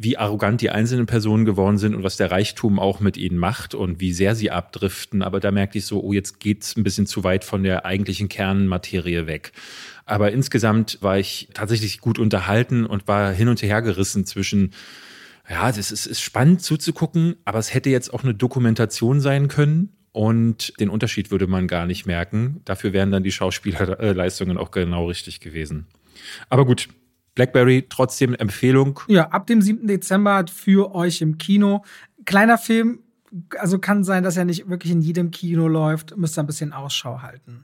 wie arrogant die einzelnen Personen geworden sind und was der Reichtum auch mit ihnen macht und wie sehr sie abdriften. Aber da merkte ich so, oh, jetzt geht's ein bisschen zu weit von der eigentlichen Kernmaterie weg. Aber insgesamt war ich tatsächlich gut unterhalten und war hin und her gerissen zwischen, ja, es ist, ist spannend zuzugucken, aber es hätte jetzt auch eine Dokumentation sein können. Und den Unterschied würde man gar nicht merken. Dafür wären dann die Schauspielerleistungen auch genau richtig gewesen. Aber gut, Blackberry trotzdem Empfehlung. Ja, ab dem 7. Dezember für euch im Kino. Kleiner Film, also kann sein, dass er nicht wirklich in jedem Kino läuft. Müsst ihr ein bisschen Ausschau halten.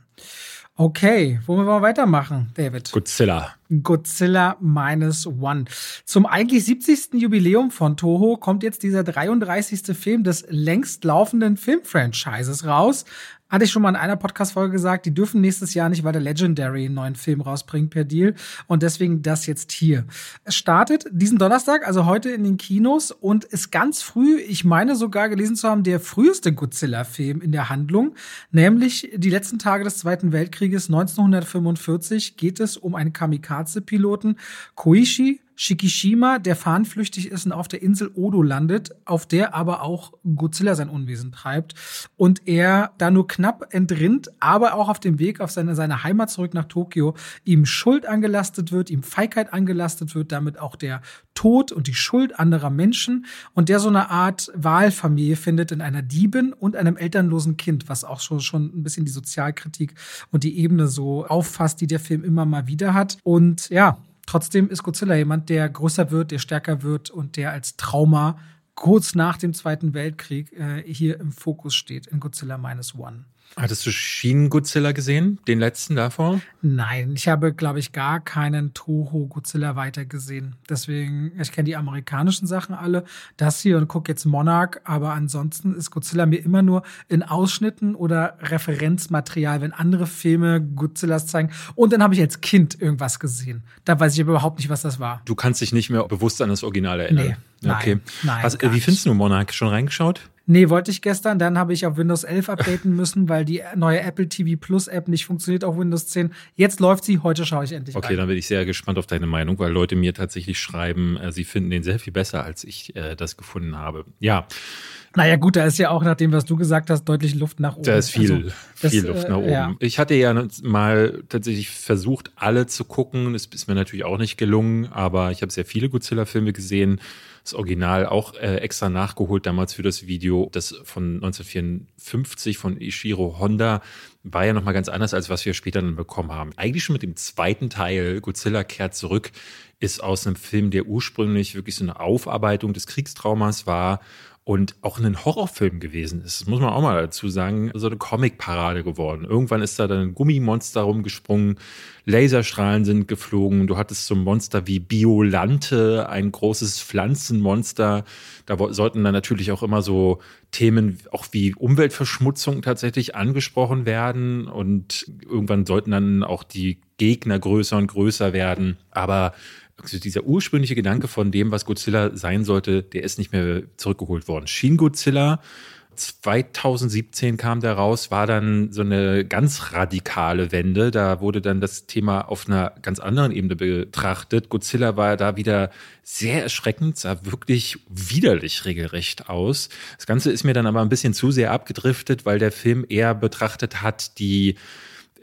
Okay, wollen wir weitermachen, David? Godzilla. Godzilla Minus One. Zum eigentlich 70. Jubiläum von Toho kommt jetzt dieser 33. Film des längst laufenden Filmfranchises raus. Hatte ich schon mal in einer Podcast-Folge gesagt, die dürfen nächstes Jahr nicht, weil der Legendary einen neuen Film rausbringt per Deal. Und deswegen das jetzt hier. Es startet diesen Donnerstag, also heute in den Kinos und ist ganz früh, ich meine sogar gelesen zu haben, der früheste Godzilla-Film in der Handlung. Nämlich die letzten Tage des Zweiten Weltkrieges 1945 geht es um einen Kamikaze-Piloten, Koichi Shikishima, der fahnenflüchtig ist und auf der Insel Odo landet, auf der aber auch Godzilla sein Unwesen treibt und er da nur knapp entrinnt, aber auch auf dem Weg auf seine, seine Heimat zurück nach Tokio ihm Schuld angelastet wird, ihm Feigheit angelastet wird, damit auch der Tod und die Schuld anderer Menschen und der so eine Art Wahlfamilie findet in einer Diebin und einem elternlosen Kind, was auch schon, schon ein bisschen die Sozialkritik und die Ebene so auffasst, die der Film immer mal wieder hat. Und ja, Trotzdem ist Godzilla jemand, der größer wird, der stärker wird und der als Trauma kurz nach dem Zweiten Weltkrieg äh, hier im Fokus steht in Godzilla Minus One. Hattest du Shin Godzilla gesehen, den letzten davor? Nein, ich habe, glaube ich, gar keinen Toho Godzilla weitergesehen. Deswegen, ich kenne die amerikanischen Sachen alle, das hier und gucke jetzt Monarch, aber ansonsten ist Godzilla mir immer nur in Ausschnitten oder Referenzmaterial, wenn andere Filme Godzillas zeigen. Und dann habe ich als Kind irgendwas gesehen. Da weiß ich aber überhaupt nicht, was das war. Du kannst dich nicht mehr bewusst an das Original erinnern. Nee. Okay. Nein, nein, wie findest du Monarch? Schon reingeschaut? Nee, wollte ich gestern. Dann habe ich auf Windows 11 updaten müssen, weil die neue Apple TV Plus App nicht funktioniert auf Windows 10. Jetzt läuft sie, heute schaue ich endlich Okay, rein. dann bin ich sehr gespannt auf deine Meinung, weil Leute mir tatsächlich schreiben, äh, sie finden den sehr viel besser, als ich äh, das gefunden habe. Ja. Naja, gut, da ist ja auch nach dem, was du gesagt hast, deutlich Luft nach oben. Da ist viel, also, das, viel Luft nach äh, oben. Ja. Ich hatte ja mal tatsächlich versucht, alle zu gucken. Das ist mir natürlich auch nicht gelungen, aber ich habe sehr viele Godzilla-Filme gesehen das Original auch äh, extra nachgeholt damals für das Video. Das von 1954 von Ishiro Honda war ja nochmal ganz anders, als was wir später dann bekommen haben. Eigentlich schon mit dem zweiten Teil, Godzilla kehrt zurück, ist aus einem Film, der ursprünglich wirklich so eine Aufarbeitung des Kriegstraumas war und auch ein Horrorfilm gewesen ist. Muss man auch mal dazu sagen, so eine Comic-Parade geworden. Irgendwann ist da dann ein Gummimonster rumgesprungen, Laserstrahlen sind geflogen, du hattest so ein Monster wie Biolante, ein großes Pflanzenmonster. Da sollten dann natürlich auch immer so Themen auch wie Umweltverschmutzung tatsächlich angesprochen werden und irgendwann sollten dann auch die Gegner größer und größer werden. Aber also dieser ursprüngliche Gedanke von dem, was Godzilla sein sollte, der ist nicht mehr zurückgeholt worden. Shin Godzilla 2017 kam der raus, war dann so eine ganz radikale Wende. Da wurde dann das Thema auf einer ganz anderen Ebene betrachtet. Godzilla war da wieder sehr erschreckend, sah wirklich widerlich regelrecht aus. Das Ganze ist mir dann aber ein bisschen zu sehr abgedriftet, weil der Film eher betrachtet hat, die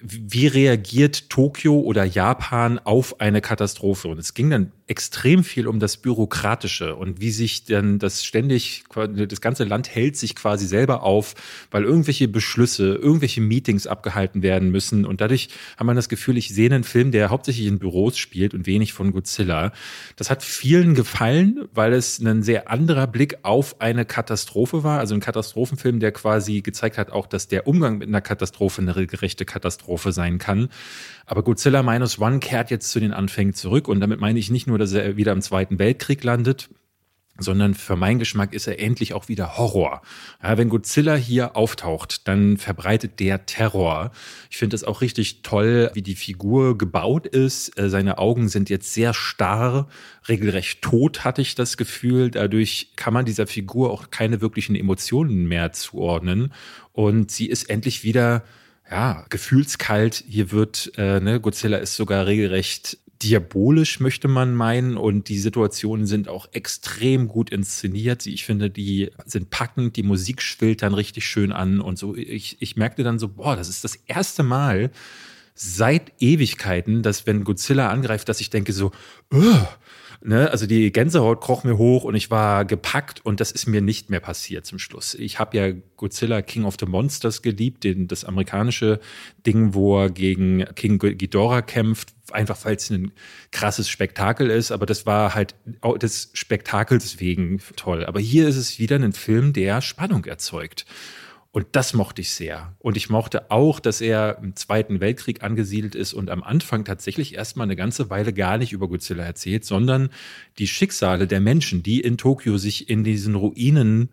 wie reagiert Tokio oder Japan auf eine Katastrophe? Und es ging dann extrem viel um das Bürokratische und wie sich dann das ständig, das ganze Land hält sich quasi selber auf, weil irgendwelche Beschlüsse, irgendwelche Meetings abgehalten werden müssen. Und dadurch hat man das Gefühl, ich sehe einen Film, der hauptsächlich in Büros spielt und wenig von Godzilla. Das hat vielen gefallen, weil es ein sehr anderer Blick auf eine Katastrophe war. Also ein Katastrophenfilm, der quasi gezeigt hat, auch, dass der Umgang mit einer Katastrophe eine gerechte Katastrophe sein kann. Aber Godzilla Minus One kehrt jetzt zu den Anfängen zurück und damit meine ich nicht nur, dass er wieder im Zweiten Weltkrieg landet, sondern für meinen Geschmack ist er endlich auch wieder Horror. Ja, wenn Godzilla hier auftaucht, dann verbreitet der Terror. Ich finde es auch richtig toll, wie die Figur gebaut ist. Äh, seine Augen sind jetzt sehr starr, regelrecht tot, hatte ich das Gefühl. Dadurch kann man dieser Figur auch keine wirklichen Emotionen mehr zuordnen. Und sie ist endlich wieder ja, gefühlskalt. Hier wird, äh, ne, Godzilla ist sogar regelrecht diabolisch, möchte man meinen. Und die Situationen sind auch extrem gut inszeniert. Ich finde, die sind packend, die Musik schwillt dann richtig schön an und so. Ich, ich merkte dann so, boah, das ist das erste Mal seit Ewigkeiten, dass wenn Godzilla angreift, dass ich denke so, Ugh! Ne, also die Gänsehaut kroch mir hoch und ich war gepackt und das ist mir nicht mehr passiert zum Schluss. Ich habe ja Godzilla King of the Monsters geliebt, den, das amerikanische Ding, wo er gegen King Ghidorah kämpft, einfach weil es ein krasses Spektakel ist, aber das war halt des Spektakels wegen toll. Aber hier ist es wieder ein Film, der Spannung erzeugt. Und das mochte ich sehr. Und ich mochte auch, dass er im Zweiten Weltkrieg angesiedelt ist und am Anfang tatsächlich erstmal eine ganze Weile gar nicht über Godzilla erzählt, sondern die Schicksale der Menschen, die in Tokio sich in diesen Ruinen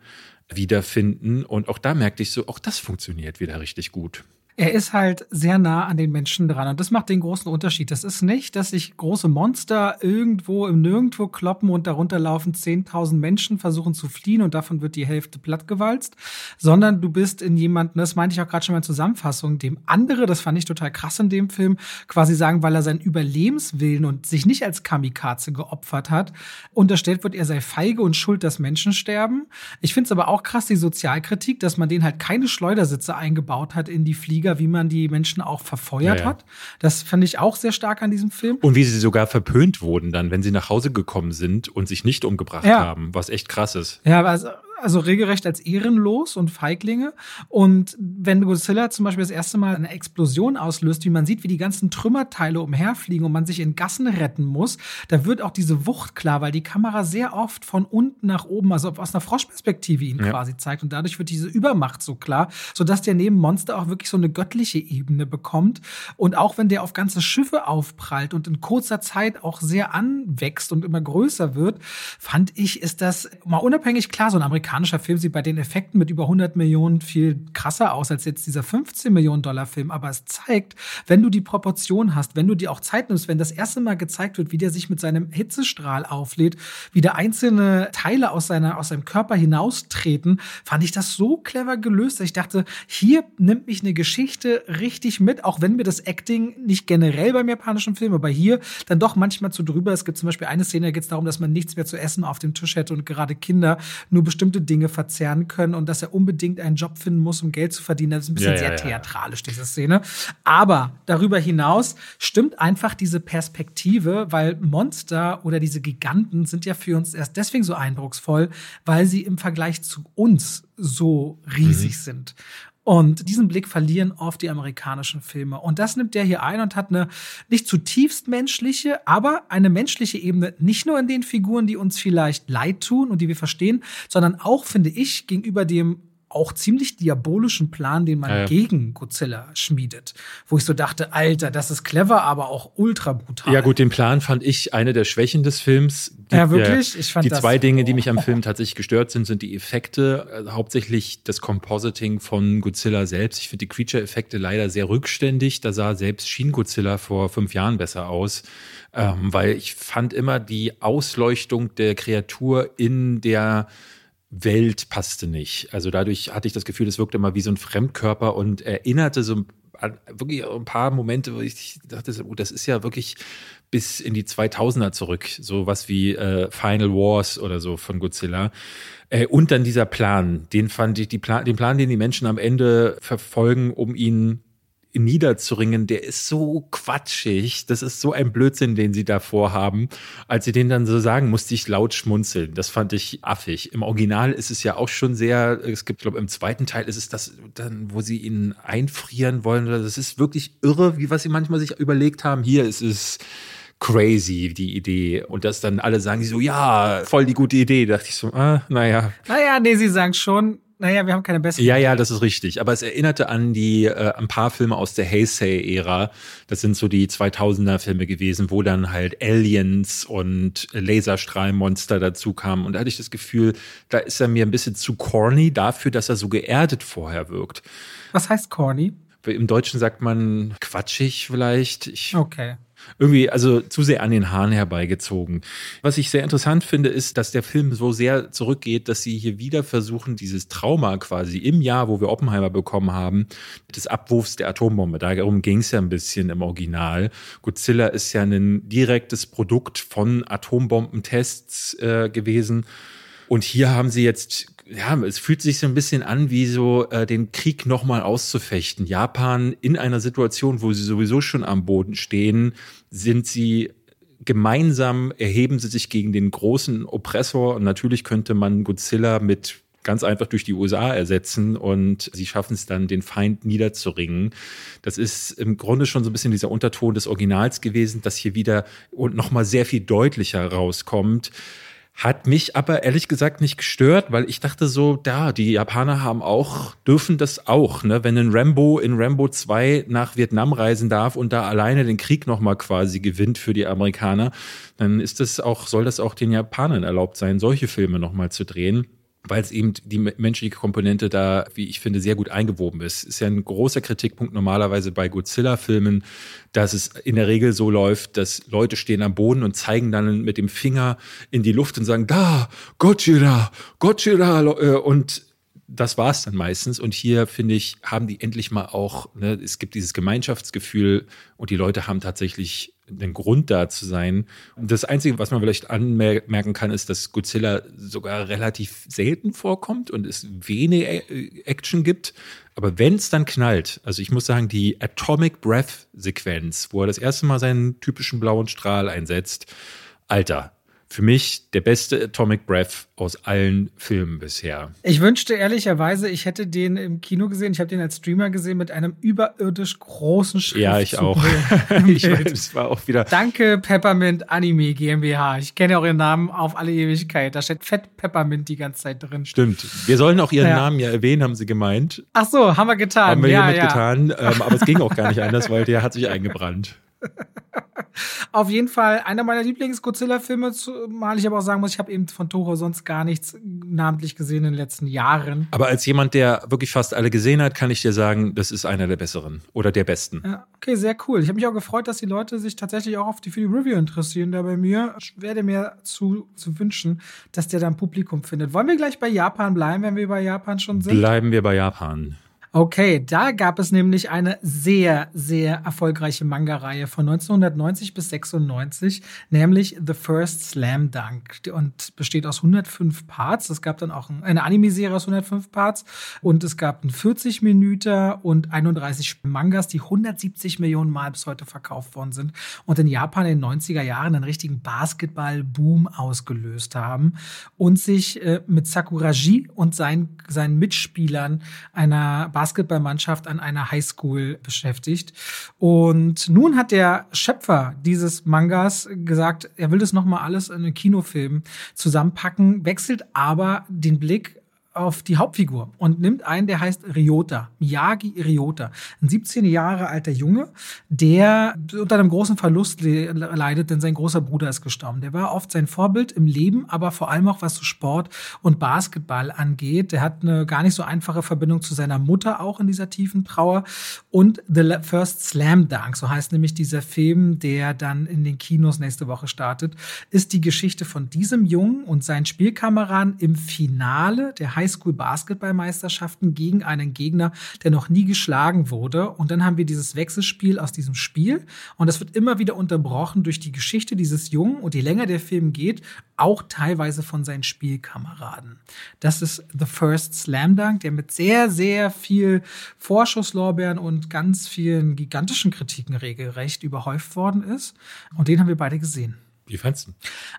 wiederfinden. Und auch da merkte ich so, auch das funktioniert wieder richtig gut er ist halt sehr nah an den Menschen dran. Und das macht den großen Unterschied. Das ist nicht, dass sich große Monster irgendwo im Nirgendwo kloppen und darunter laufen 10.000 Menschen, versuchen zu fliehen und davon wird die Hälfte plattgewalzt, sondern du bist in jemanden, das meinte ich auch gerade schon mal in Zusammenfassung, dem andere, das fand ich total krass in dem Film, quasi sagen, weil er seinen Überlebenswillen und sich nicht als Kamikaze geopfert hat, unterstellt wird, er sei feige und schuld, dass Menschen sterben. Ich finde es aber auch krass, die Sozialkritik, dass man denen halt keine Schleudersitze eingebaut hat in die Flieger Krieger, wie man die Menschen auch verfeuert ja, ja. hat. Das fand ich auch sehr stark an diesem Film. Und wie sie sogar verpönt wurden dann, wenn sie nach Hause gekommen sind und sich nicht umgebracht haben, was echt krass ist. Ja, also also regelrecht als ehrenlos und Feiglinge. Und wenn Godzilla zum Beispiel das erste Mal eine Explosion auslöst, wie man sieht, wie die ganzen Trümmerteile umherfliegen und man sich in Gassen retten muss, da wird auch diese Wucht klar, weil die Kamera sehr oft von unten nach oben, also aus einer Froschperspektive ihn ja. quasi zeigt. Und dadurch wird diese Übermacht so klar, sodass der neben Monster auch wirklich so eine göttliche Ebene bekommt. Und auch wenn der auf ganze Schiffe aufprallt und in kurzer Zeit auch sehr anwächst und immer größer wird, fand ich, ist das mal unabhängig klar, so ein Amerikaner amerikanischer Film sieht bei den Effekten mit über 100 Millionen viel krasser aus als jetzt dieser 15 Millionen Dollar Film. Aber es zeigt, wenn du die Proportion hast, wenn du dir auch Zeit nimmst, wenn das erste Mal gezeigt wird, wie der sich mit seinem Hitzestrahl auflädt, wie da einzelne Teile aus, seiner, aus seinem Körper hinaustreten, fand ich das so clever gelöst, dass ich dachte, hier nimmt mich eine Geschichte richtig mit, auch wenn mir das Acting nicht generell beim japanischen Film, aber hier dann doch manchmal zu drüber. Es gibt zum Beispiel eine Szene, da geht es darum, dass man nichts mehr zu essen auf dem Tisch hätte und gerade Kinder nur bestimmte bestimmte Dinge verzehren können und dass er unbedingt einen Job finden muss, um Geld zu verdienen. Das ist ein bisschen ja, sehr ja, theatralisch, diese Szene. Aber darüber hinaus stimmt einfach diese Perspektive, weil Monster oder diese Giganten sind ja für uns erst deswegen so eindrucksvoll, weil sie im Vergleich zu uns so riesig mhm. sind. Und diesen Blick verlieren oft die amerikanischen Filme. Und das nimmt der hier ein und hat eine nicht zutiefst menschliche, aber eine menschliche Ebene, nicht nur in den Figuren, die uns vielleicht leid tun und die wir verstehen, sondern auch, finde ich, gegenüber dem auch ziemlich diabolischen Plan, den man ja, ja. gegen Godzilla schmiedet. Wo ich so dachte, Alter, das ist clever, aber auch ultra brutal. Ja gut, den Plan fand ich eine der Schwächen des Films. Die, ja, wirklich? Ich fand die das zwei Dinge, die mich am Film tatsächlich gestört sind, sind die Effekte, also hauptsächlich das Compositing von Godzilla selbst. Ich finde die Creature-Effekte leider sehr rückständig. Da sah selbst Shin Godzilla vor fünf Jahren besser aus. Ähm, weil ich fand immer die Ausleuchtung der Kreatur in der Welt passte nicht. Also dadurch hatte ich das Gefühl, es wirkte immer wie so ein Fremdkörper und erinnerte so an wirklich ein paar Momente, wo ich dachte, oh, das ist ja wirklich bis in die 2000er zurück, so was wie äh, Final Wars oder so von Godzilla. Äh, und dann dieser Plan, den fand ich, die Plan, den Plan, den die Menschen am Ende verfolgen, um ihn niederzuringen, der ist so quatschig. Das ist so ein Blödsinn, den sie da vorhaben. Als sie den dann so sagen, musste ich laut schmunzeln. Das fand ich affig. Im Original ist es ja auch schon sehr, es gibt, glaube im zweiten Teil ist es das dann, wo sie ihn einfrieren wollen. Das ist wirklich irre, wie was sie manchmal sich überlegt haben. Hier ist es crazy, die Idee. Und dass dann alle sagen so, ja, voll die gute Idee. Da dachte ich so, ah, naja. Naja, nee, sie sagen schon, naja, wir haben keine bessere. Ja, ja, das ist richtig. Aber es erinnerte an die äh, ein paar Filme aus der Heisei-Ära. Das sind so die 2000er-Filme gewesen, wo dann halt Aliens und Laserstrahlmonster dazu kamen. Und da hatte ich das Gefühl, da ist er mir ein bisschen zu corny dafür, dass er so geerdet vorher wirkt. Was heißt corny? Im Deutschen sagt man quatschig vielleicht. Ich okay irgendwie also zu sehr an den Haaren herbeigezogen. Was ich sehr interessant finde, ist, dass der Film so sehr zurückgeht, dass sie hier wieder versuchen, dieses Trauma quasi im Jahr, wo wir Oppenheimer bekommen haben, des Abwurfs der Atombombe. Darum ging es ja ein bisschen im Original. Godzilla ist ja ein direktes Produkt von Atombombentests äh, gewesen. Und hier haben sie jetzt ja, es fühlt sich so ein bisschen an, wie so äh, den Krieg nochmal auszufechten. Japan in einer Situation, wo sie sowieso schon am Boden stehen, sind sie gemeinsam, erheben sie sich gegen den großen Oppressor. Und natürlich könnte man Godzilla mit ganz einfach durch die USA ersetzen und sie schaffen es dann, den Feind niederzuringen. Das ist im Grunde schon so ein bisschen dieser Unterton des Originals gewesen, das hier wieder und nochmal sehr viel deutlicher rauskommt. Hat mich aber ehrlich gesagt nicht gestört, weil ich dachte so, da, die Japaner haben auch, dürfen das auch, ne? Wenn ein Rambo in Rambo 2 nach Vietnam reisen darf und da alleine den Krieg nochmal quasi gewinnt für die Amerikaner, dann ist das auch, soll das auch den Japanern erlaubt sein, solche Filme nochmal zu drehen. Weil es eben die menschliche Komponente da, wie ich finde, sehr gut eingewoben ist. Ist ja ein großer Kritikpunkt normalerweise bei Godzilla-Filmen, dass es in der Regel so läuft, dass Leute stehen am Boden und zeigen dann mit dem Finger in die Luft und sagen, da, Godzilla, Godzilla, äh, und das war es dann meistens. Und hier, finde ich, haben die endlich mal auch, ne, es gibt dieses Gemeinschaftsgefühl und die Leute haben tatsächlich einen Grund da zu sein. Und das Einzige, was man vielleicht anmerken kann, ist, dass Godzilla sogar relativ selten vorkommt und es wenig Action gibt. Aber wenn es dann knallt, also ich muss sagen, die Atomic Breath Sequenz, wo er das erste Mal seinen typischen blauen Strahl einsetzt, Alter, für mich der beste Atomic Breath aus allen Filmen bisher. Ich wünschte ehrlicherweise, ich hätte den im Kino gesehen. Ich habe den als Streamer gesehen mit einem überirdisch großen Schrift. Ja, ich auch. ich weiß, es war auch wieder. Danke Peppermint Anime GmbH. Ich kenne auch ihren Namen auf alle Ewigkeit. Da steht Fett Peppermint die ganze Zeit drin. Stimmt. Wir sollen auch ihren ja. Namen ja erwähnen, haben sie gemeint. Ach so, haben wir getan. Haben wir ja, hiermit ja. getan. Ähm, aber es ging auch gar nicht anders, weil der hat sich eingebrannt. Auf jeden Fall einer meiner Lieblings-Godzilla-Filme, zumal ich aber auch sagen muss, ich habe eben von Toho sonst gar nichts namentlich gesehen in den letzten Jahren. Aber als jemand, der wirklich fast alle gesehen hat, kann ich dir sagen, das ist einer der besseren oder der besten. Ja, okay, sehr cool. Ich habe mich auch gefreut, dass die Leute sich tatsächlich auch auf die für die Review interessieren da bei mir. Ich werde mir zu, zu wünschen, dass der dann Publikum findet. Wollen wir gleich bei Japan bleiben, wenn wir bei Japan schon sind? Bleiben wir bei Japan. Okay, da gab es nämlich eine sehr, sehr erfolgreiche Manga-Reihe von 1990 bis 96, nämlich The First Slam Dunk und besteht aus 105 Parts. Es gab dann auch eine Anime-Serie aus 105 Parts und es gab einen 40 Minuten und 31 Mangas, die 170 Millionen Mal bis heute verkauft worden sind und in Japan in den 90er Jahren einen richtigen Basketball-Boom ausgelöst haben und sich äh, mit Sakuraji und seinen, seinen Mitspielern einer Basketballmannschaft an einer Highschool beschäftigt. Und nun hat der Schöpfer dieses Mangas gesagt, er will das nochmal alles in einen Kinofilm zusammenpacken, wechselt aber den Blick auf die Hauptfigur und nimmt einen, der heißt Ryota, Miyagi Ryota, ein 17 Jahre alter Junge, der unter einem großen Verlust le leidet, denn sein großer Bruder ist gestorben. Der war oft sein Vorbild im Leben, aber vor allem auch was so Sport und Basketball angeht. Der hat eine gar nicht so einfache Verbindung zu seiner Mutter auch in dieser tiefen Trauer und The First Slam Dunk, so heißt nämlich dieser Film, der dann in den Kinos nächste Woche startet, ist die Geschichte von diesem Jungen und seinen Spielkameraden im Finale der Highschool-Basketballmeisterschaften gegen einen Gegner, der noch nie geschlagen wurde. Und dann haben wir dieses Wechselspiel aus diesem Spiel. Und das wird immer wieder unterbrochen durch die Geschichte dieses Jungen und je länger der Film geht, auch teilweise von seinen Spielkameraden. Das ist The First Slam Dunk, der mit sehr, sehr viel Vorschusslorbeeren und ganz vielen gigantischen Kritiken regelrecht überhäuft worden ist. Und den haben wir beide gesehen. Wie fandst du?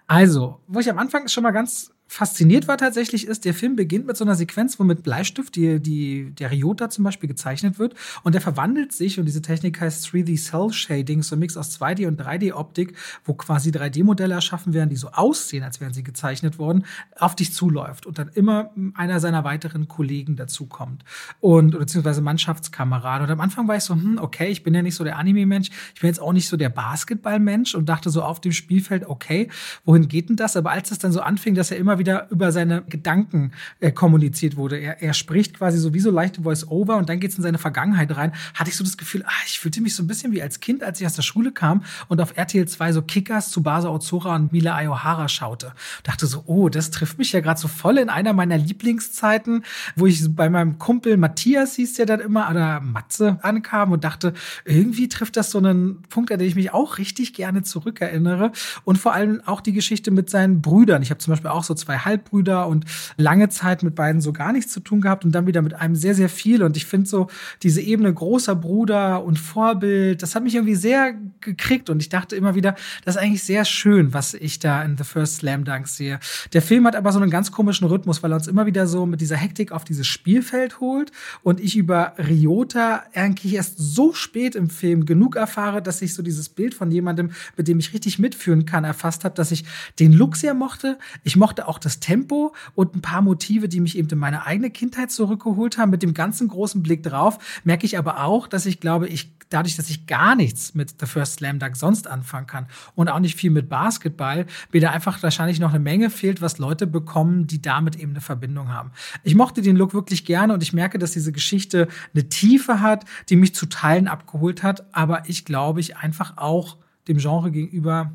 Also, wo ich am Anfang schon mal ganz fasziniert war tatsächlich ist, der Film beginnt mit so einer Sequenz, wo mit Bleistift die, die, der Ryota zum Beispiel gezeichnet wird und der verwandelt sich und diese Technik heißt 3D Cell Shading, so ein Mix aus 2D und 3D Optik, wo quasi 3D-Modelle erschaffen werden, die so aussehen, als wären sie gezeichnet worden, auf dich zuläuft und dann immer einer seiner weiteren Kollegen dazukommt und beziehungsweise Mannschaftskameraden. Und am Anfang war ich so, hm, okay, ich bin ja nicht so der Anime-Mensch, ich bin jetzt auch nicht so der Basketball-Mensch und dachte so auf dem Spielfeld, okay, wohin geht denn das? Aber als es dann so anfing, dass er immer wieder über seine Gedanken äh, kommuniziert wurde. Er, er spricht quasi sowieso leichte Voice-Over und dann geht es in seine Vergangenheit rein. Hatte ich so das Gefühl, ah, ich fühlte mich so ein bisschen wie als Kind, als ich aus der Schule kam und auf RTL 2 so Kickers zu Basa Ozora und Mila Ayohara schaute. Dachte so, oh, das trifft mich ja gerade so voll in einer meiner Lieblingszeiten, wo ich bei meinem Kumpel Matthias hieß der dann immer, oder Matze ankam und dachte, irgendwie trifft das so einen Punkt, an den ich mich auch richtig gerne zurückerinnere. Und vor allem auch die Geschichte mit seinen Brüdern. Ich habe zum Beispiel auch so zwei zwei Halbbrüder und lange Zeit mit beiden so gar nichts zu tun gehabt und dann wieder mit einem sehr, sehr viel. Und ich finde so diese Ebene großer Bruder und Vorbild, das hat mich irgendwie sehr gekriegt und ich dachte immer wieder, das ist eigentlich sehr schön, was ich da in The First Slam Dunk sehe. Der Film hat aber so einen ganz komischen Rhythmus, weil er uns immer wieder so mit dieser Hektik auf dieses Spielfeld holt und ich über Ryota eigentlich erst so spät im Film genug erfahre, dass ich so dieses Bild von jemandem, mit dem ich richtig mitführen kann, erfasst habe, dass ich den Look sehr mochte. Ich mochte auch auch das Tempo und ein paar Motive, die mich eben in meine eigene Kindheit zurückgeholt haben. Mit dem ganzen großen Blick drauf merke ich aber auch, dass ich glaube, ich dadurch, dass ich gar nichts mit The First Slam Dunk sonst anfangen kann und auch nicht viel mit Basketball, mir da einfach wahrscheinlich noch eine Menge fehlt, was Leute bekommen, die damit eben eine Verbindung haben. Ich mochte den Look wirklich gerne und ich merke, dass diese Geschichte eine Tiefe hat, die mich zu Teilen abgeholt hat, aber ich glaube, ich einfach auch dem Genre gegenüber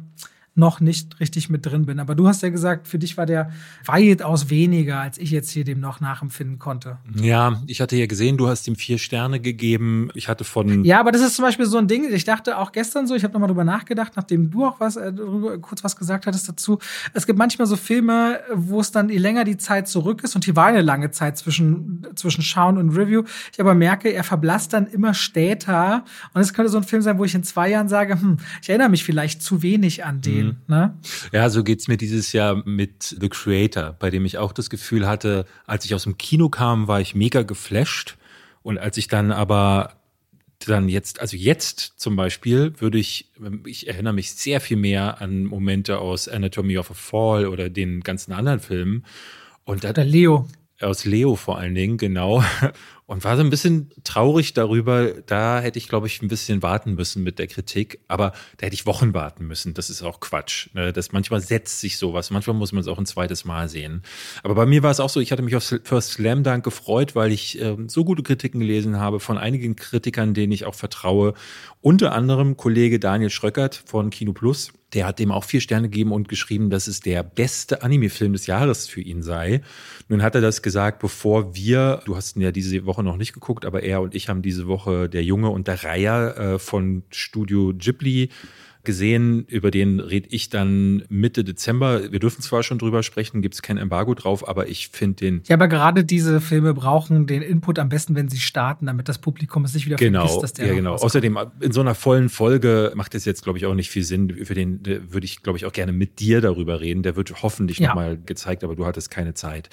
noch nicht richtig mit drin bin. Aber du hast ja gesagt, für dich war der weitaus weniger, als ich jetzt hier dem noch nachempfinden konnte. Ja, ich hatte ja gesehen, du hast ihm vier Sterne gegeben. Ich hatte von. Ja, aber das ist zum Beispiel so ein Ding. Ich dachte auch gestern so, ich habe nochmal drüber nachgedacht, nachdem du auch was äh, kurz was gesagt hattest dazu. Es gibt manchmal so Filme, wo es dann je länger die Zeit zurück ist und hier war eine lange Zeit zwischen zwischen Schauen und Review. Ich aber merke, er verblasst dann immer später. Und es könnte so ein Film sein, wo ich in zwei Jahren sage, hm, ich erinnere mich vielleicht zu wenig an den. Mhm. Ne? Ja, so geht's mir dieses Jahr mit The Creator, bei dem ich auch das Gefühl hatte, als ich aus dem Kino kam, war ich mega geflasht. Und als ich dann aber dann jetzt, also jetzt zum Beispiel, würde ich, ich erinnere mich sehr viel mehr an Momente aus Anatomy of a Fall oder den ganzen anderen Filmen. Und da, der Leo. Aus Leo vor allen Dingen, genau und war so ein bisschen traurig darüber. Da hätte ich, glaube ich, ein bisschen warten müssen mit der Kritik, aber da hätte ich Wochen warten müssen. Das ist auch Quatsch. Ne? Das manchmal setzt sich sowas. Manchmal muss man es auch ein zweites Mal sehen. Aber bei mir war es auch so, ich hatte mich auf First Slam Dunk gefreut, weil ich äh, so gute Kritiken gelesen habe von einigen Kritikern, denen ich auch vertraue. Unter anderem Kollege Daniel Schröckert von Kino Plus der hat dem auch vier Sterne gegeben und geschrieben, dass es der beste Anime-Film des Jahres für ihn sei. Nun hat er das gesagt, bevor wir, du hast ihn ja diese Woche noch nicht geguckt, aber er und ich haben diese Woche Der Junge und der Reiher äh, von Studio Ghibli gesehen, über den rede ich dann Mitte Dezember. Wir dürfen zwar schon drüber sprechen, gibt es kein Embargo drauf, aber ich finde den. Ja, aber gerade diese Filme brauchen den Input am besten, wenn sie starten, damit das Publikum es nicht wieder genau, vergisst, dass der. Ja, genau. Rauskommt. Außerdem in so einer vollen Folge macht es jetzt, glaube ich, auch nicht viel Sinn. Für den würde ich, glaube ich, auch gerne mit dir darüber reden. Der wird hoffentlich ja. nochmal gezeigt, aber du hattest keine Zeit.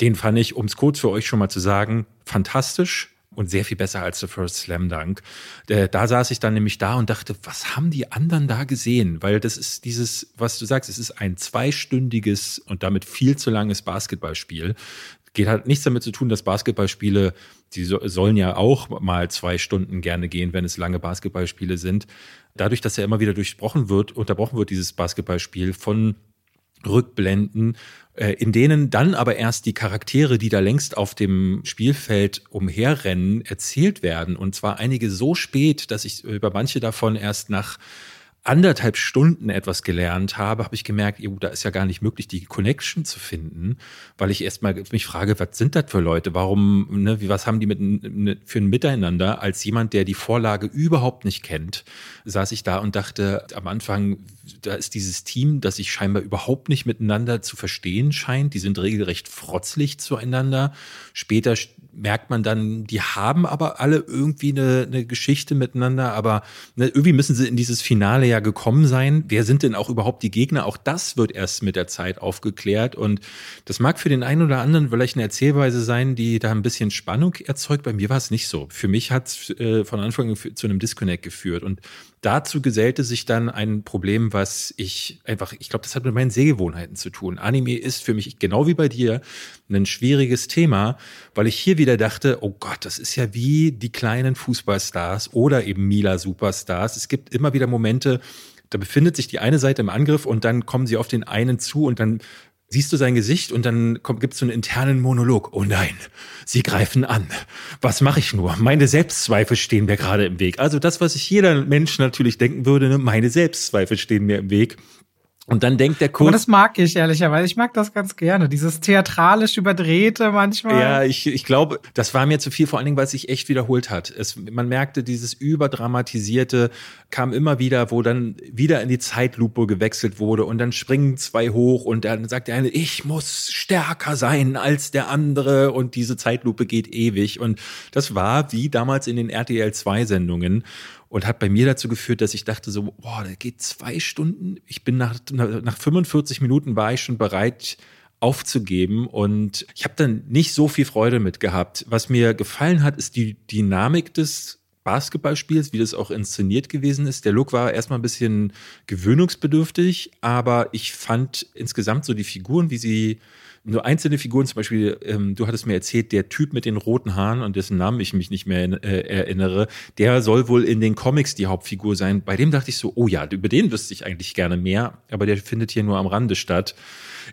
Den fand ich, um es kurz für euch schon mal zu sagen, fantastisch und sehr viel besser als The First Slam Dunk. Da saß ich dann nämlich da und dachte, was haben die anderen da gesehen? Weil das ist dieses, was du sagst, es ist ein zweistündiges und damit viel zu langes Basketballspiel. Geht halt nichts damit zu tun, dass Basketballspiele, die sollen ja auch mal zwei Stunden gerne gehen, wenn es lange Basketballspiele sind. Dadurch, dass er immer wieder durchbrochen wird, unterbrochen wird, dieses Basketballspiel von Rückblenden, äh, in denen dann aber erst die Charaktere, die da längst auf dem Spielfeld umherrennen, erzählt werden. Und zwar einige so spät, dass ich über manche davon erst nach anderthalb Stunden etwas gelernt habe, habe ich gemerkt, da ist ja gar nicht möglich, die Connection zu finden, weil ich erstmal mich frage, was sind das für Leute? Warum, ne, was haben die mit, ne, für ein Miteinander? Als jemand, der die Vorlage überhaupt nicht kennt, saß ich da und dachte am Anfang, da ist dieses Team, das sich scheinbar überhaupt nicht miteinander zu verstehen scheint. Die sind regelrecht frotzlich zueinander. Später merkt man dann, die haben aber alle irgendwie eine, eine Geschichte miteinander, aber ne, irgendwie müssen sie in dieses Finale ja gekommen sein. Wer sind denn auch überhaupt die Gegner? Auch das wird erst mit der Zeit aufgeklärt und das mag für den einen oder anderen vielleicht eine Erzählweise sein, die da ein bisschen Spannung erzeugt. Bei mir war es nicht so. Für mich hat es äh, von Anfang an zu einem Disconnect geführt und Dazu gesellte sich dann ein Problem, was ich einfach, ich glaube, das hat mit meinen Sehgewohnheiten zu tun. Anime ist für mich genau wie bei dir ein schwieriges Thema, weil ich hier wieder dachte, oh Gott, das ist ja wie die kleinen Fußballstars oder eben Mila Superstars. Es gibt immer wieder Momente, da befindet sich die eine Seite im Angriff und dann kommen sie auf den einen zu und dann siehst du sein Gesicht und dann gibt es so einen internen Monolog. Oh nein, sie greifen an. Was mache ich nur? Meine Selbstzweifel stehen mir gerade im Weg. Also das, was sich jeder Mensch natürlich denken würde, ne? meine Selbstzweifel stehen mir im Weg. Und dann denkt der Kurt. Aber das mag ich ehrlicherweise. Ich mag das ganz gerne. Dieses theatralisch überdrehte manchmal. Ja, ich, ich glaube, das war mir zu viel, vor allen Dingen, weil es sich echt wiederholt hat. Es, man merkte, dieses überdramatisierte kam immer wieder, wo dann wieder in die Zeitlupe gewechselt wurde und dann springen zwei hoch und dann sagt der eine, ich muss stärker sein als der andere und diese Zeitlupe geht ewig. Und das war wie damals in den RTL 2 Sendungen und hat bei mir dazu geführt, dass ich dachte so, boah, da geht zwei Stunden. Ich bin nach, nach 45 Minuten war ich schon bereit, aufzugeben und ich habe dann nicht so viel Freude mit gehabt. Was mir gefallen hat, ist die Dynamik des Basketballspiels, wie das auch inszeniert gewesen ist. Der Look war erstmal ein bisschen gewöhnungsbedürftig, aber ich fand insgesamt so die Figuren, wie sie nur einzelne Figuren, zum Beispiel, ähm, du hattest mir erzählt, der Typ mit den roten Haaren und dessen Namen ich mich nicht mehr äh, erinnere, der soll wohl in den Comics die Hauptfigur sein. Bei dem dachte ich so, oh ja, über den wüsste ich eigentlich gerne mehr, aber der findet hier nur am Rande statt.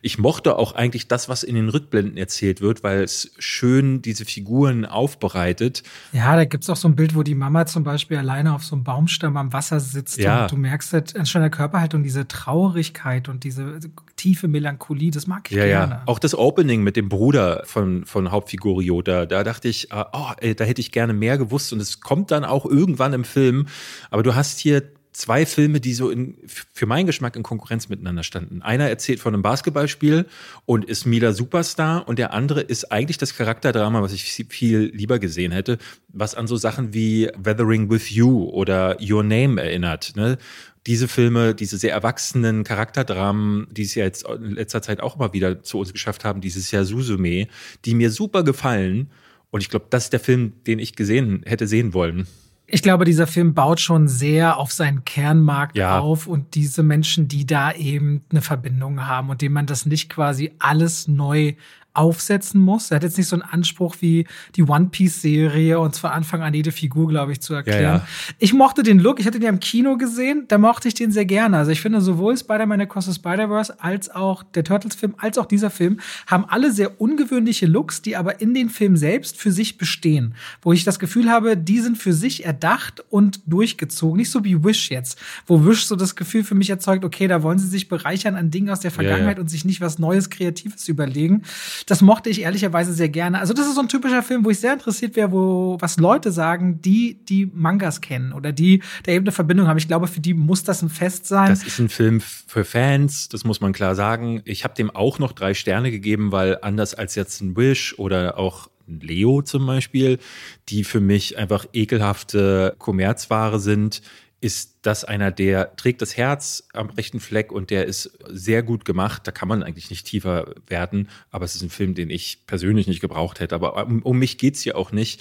Ich mochte auch eigentlich das, was in den Rückblenden erzählt wird, weil es schön diese Figuren aufbereitet. Ja, da gibt's auch so ein Bild, wo die Mama zum Beispiel alleine auf so einem Baumstamm am Wasser sitzt Ja. und du merkst halt schon der Körperhaltung diese Traurigkeit und diese tiefe Melancholie, das mag ich Ja, gerne. ja. Auch das Opening mit dem Bruder von, von Hauptfigur Ryota, da dachte ich, äh, oh, ey, da hätte ich gerne mehr gewusst und es kommt dann auch irgendwann im Film. Aber du hast hier zwei Filme, die so in, für meinen Geschmack in Konkurrenz miteinander standen. Einer erzählt von einem Basketballspiel und ist Mila Superstar und der andere ist eigentlich das Charakterdrama, was ich viel lieber gesehen hätte, was an so Sachen wie Weathering with You oder Your Name erinnert. Ne? diese Filme, diese sehr erwachsenen Charakterdramen, die es ja jetzt in letzter Zeit auch mal wieder zu uns geschafft haben, dieses Jahr Suzume, die mir super gefallen. Und ich glaube, das ist der Film, den ich gesehen hätte sehen wollen. Ich glaube, dieser Film baut schon sehr auf seinen Kernmarkt Ja. auf und diese Menschen, die da eben eine Verbindung haben und denen man das nicht quasi alles neu aufsetzen muss. Er hat jetzt nicht so einen Anspruch wie die One Piece Serie, uns von Anfang an jede Figur, glaube ich, zu erklären. Ja, ja. Ich mochte den Look, ich hatte den ja im Kino gesehen, da mochte ich den sehr gerne. Also ich finde sowohl Spider-Man Across the Spider-Verse als auch der Turtles-Film, als auch dieser Film haben alle sehr ungewöhnliche Looks, die aber in den Film selbst für sich bestehen. Wo ich das Gefühl habe, die sind für sich erdacht und durchgezogen. Nicht so wie Wish jetzt, wo Wish so das Gefühl für mich erzeugt, okay, da wollen sie sich bereichern an Dingen aus der Vergangenheit ja. und sich nicht was Neues, Kreatives überlegen. Das mochte ich ehrlicherweise sehr gerne. Also das ist so ein typischer Film, wo ich sehr interessiert wäre, wo was Leute sagen, die die Mangas kennen oder die da eben eine Verbindung haben. Ich glaube, für die muss das ein Fest sein. Das ist ein Film für Fans, das muss man klar sagen. Ich habe dem auch noch drei Sterne gegeben, weil anders als jetzt ein Wish oder auch Leo zum Beispiel, die für mich einfach ekelhafte Kommerzware sind, ist das einer, der trägt das Herz am rechten Fleck und der ist sehr gut gemacht. Da kann man eigentlich nicht tiefer werden, aber es ist ein Film, den ich persönlich nicht gebraucht hätte. Aber um, um mich geht's hier auch nicht.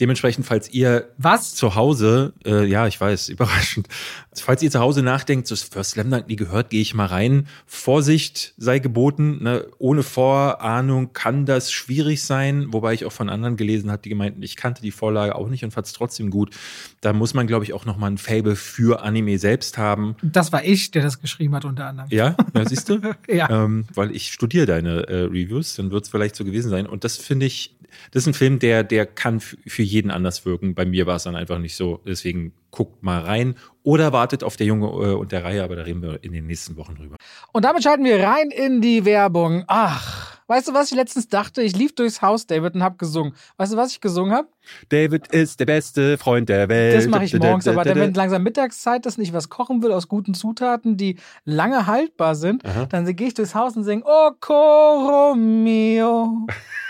Dementsprechend, falls ihr Was? zu Hause, äh, ja, ich weiß, überraschend. Falls ihr zu Hause nachdenkt, so First Slam Dunk nie gehört, gehe ich mal rein. Vorsicht sei geboten, ne? ohne Vorahnung kann das schwierig sein, wobei ich auch von anderen gelesen habe, die gemeinten, ich kannte die Vorlage auch nicht und fand es trotzdem gut. Da muss man, glaube ich, auch noch mal ein Fable für Anime selbst haben. Das war ich, der das geschrieben hat unter anderem. Ja, ja siehst du? Ja. Ähm, weil ich studiere deine äh, Reviews, dann wird es vielleicht so gewesen sein. Und das finde ich, das ist ein Film, der, der kann für jeden anders wirken. Bei mir war es dann einfach nicht so. Deswegen guckt mal rein oder wartet auf der Junge äh, und der Reihe, aber da reden wir in den nächsten Wochen drüber. Und damit schalten wir rein in die Werbung. Ach, weißt du, was ich letztens dachte? Ich lief durchs Haus, David, und hab gesungen. Weißt du, was ich gesungen habe? David ist der beste Freund der Welt. Das mache ich morgens, aber dann, wenn langsam Mittagszeit ist und ich was kochen will aus guten Zutaten, die lange haltbar sind, Aha. dann gehe ich durchs Haus und singe Oh coro mio,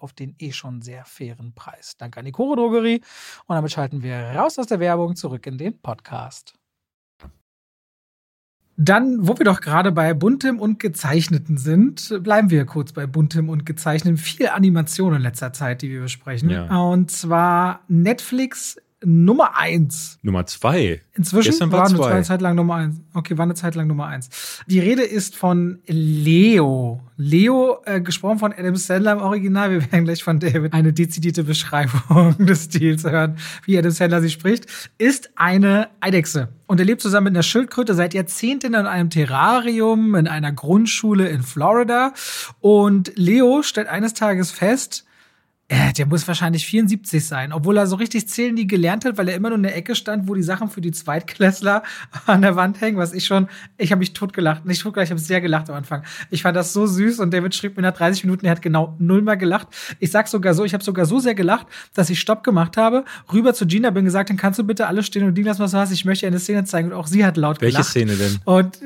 auf den eh schon sehr fairen Preis. Danke an die Koro Drogerie. Und damit schalten wir raus aus der Werbung zurück in den Podcast. Dann, wo wir doch gerade bei Buntem und Gezeichneten sind, bleiben wir kurz bei Buntem und Gezeichneten. Viel Animation in letzter Zeit, die wir besprechen. Ja. Und zwar Netflix Nummer eins. Nummer zwei. Inzwischen Gestern war war eine zwei. Zeit lang Nummer eins. Okay, war eine Zeit lang Nummer eins. Die Rede ist von Leo. Leo, äh, gesprochen von Adam Sandler im Original. Wir werden gleich von David eine dezidierte Beschreibung des Stils hören, wie Adam Sandler sie spricht, ist eine Eidechse. Und er lebt zusammen mit einer Schildkröte seit Jahrzehnten in einem Terrarium in einer Grundschule in Florida. Und Leo stellt eines Tages fest, äh, der muss wahrscheinlich 74 sein, obwohl er so richtig zählen nie gelernt hat, weil er immer nur in der Ecke stand, wo die Sachen für die Zweitklässler an der Wand hängen, was ich schon, ich habe mich totgelacht. Nicht totgelacht, ich habe sehr gelacht am Anfang. Ich fand das so süß und David schrieb mir nach 30 Minuten, er hat genau null mal gelacht. Ich sag sogar so, ich habe sogar so sehr gelacht, dass ich Stopp gemacht habe, rüber zu Gina bin gesagt, dann kannst du bitte alle stehen und liegen lassen, was du hast. Ich möchte eine Szene zeigen und auch sie hat laut Welche gelacht. Szene denn? Und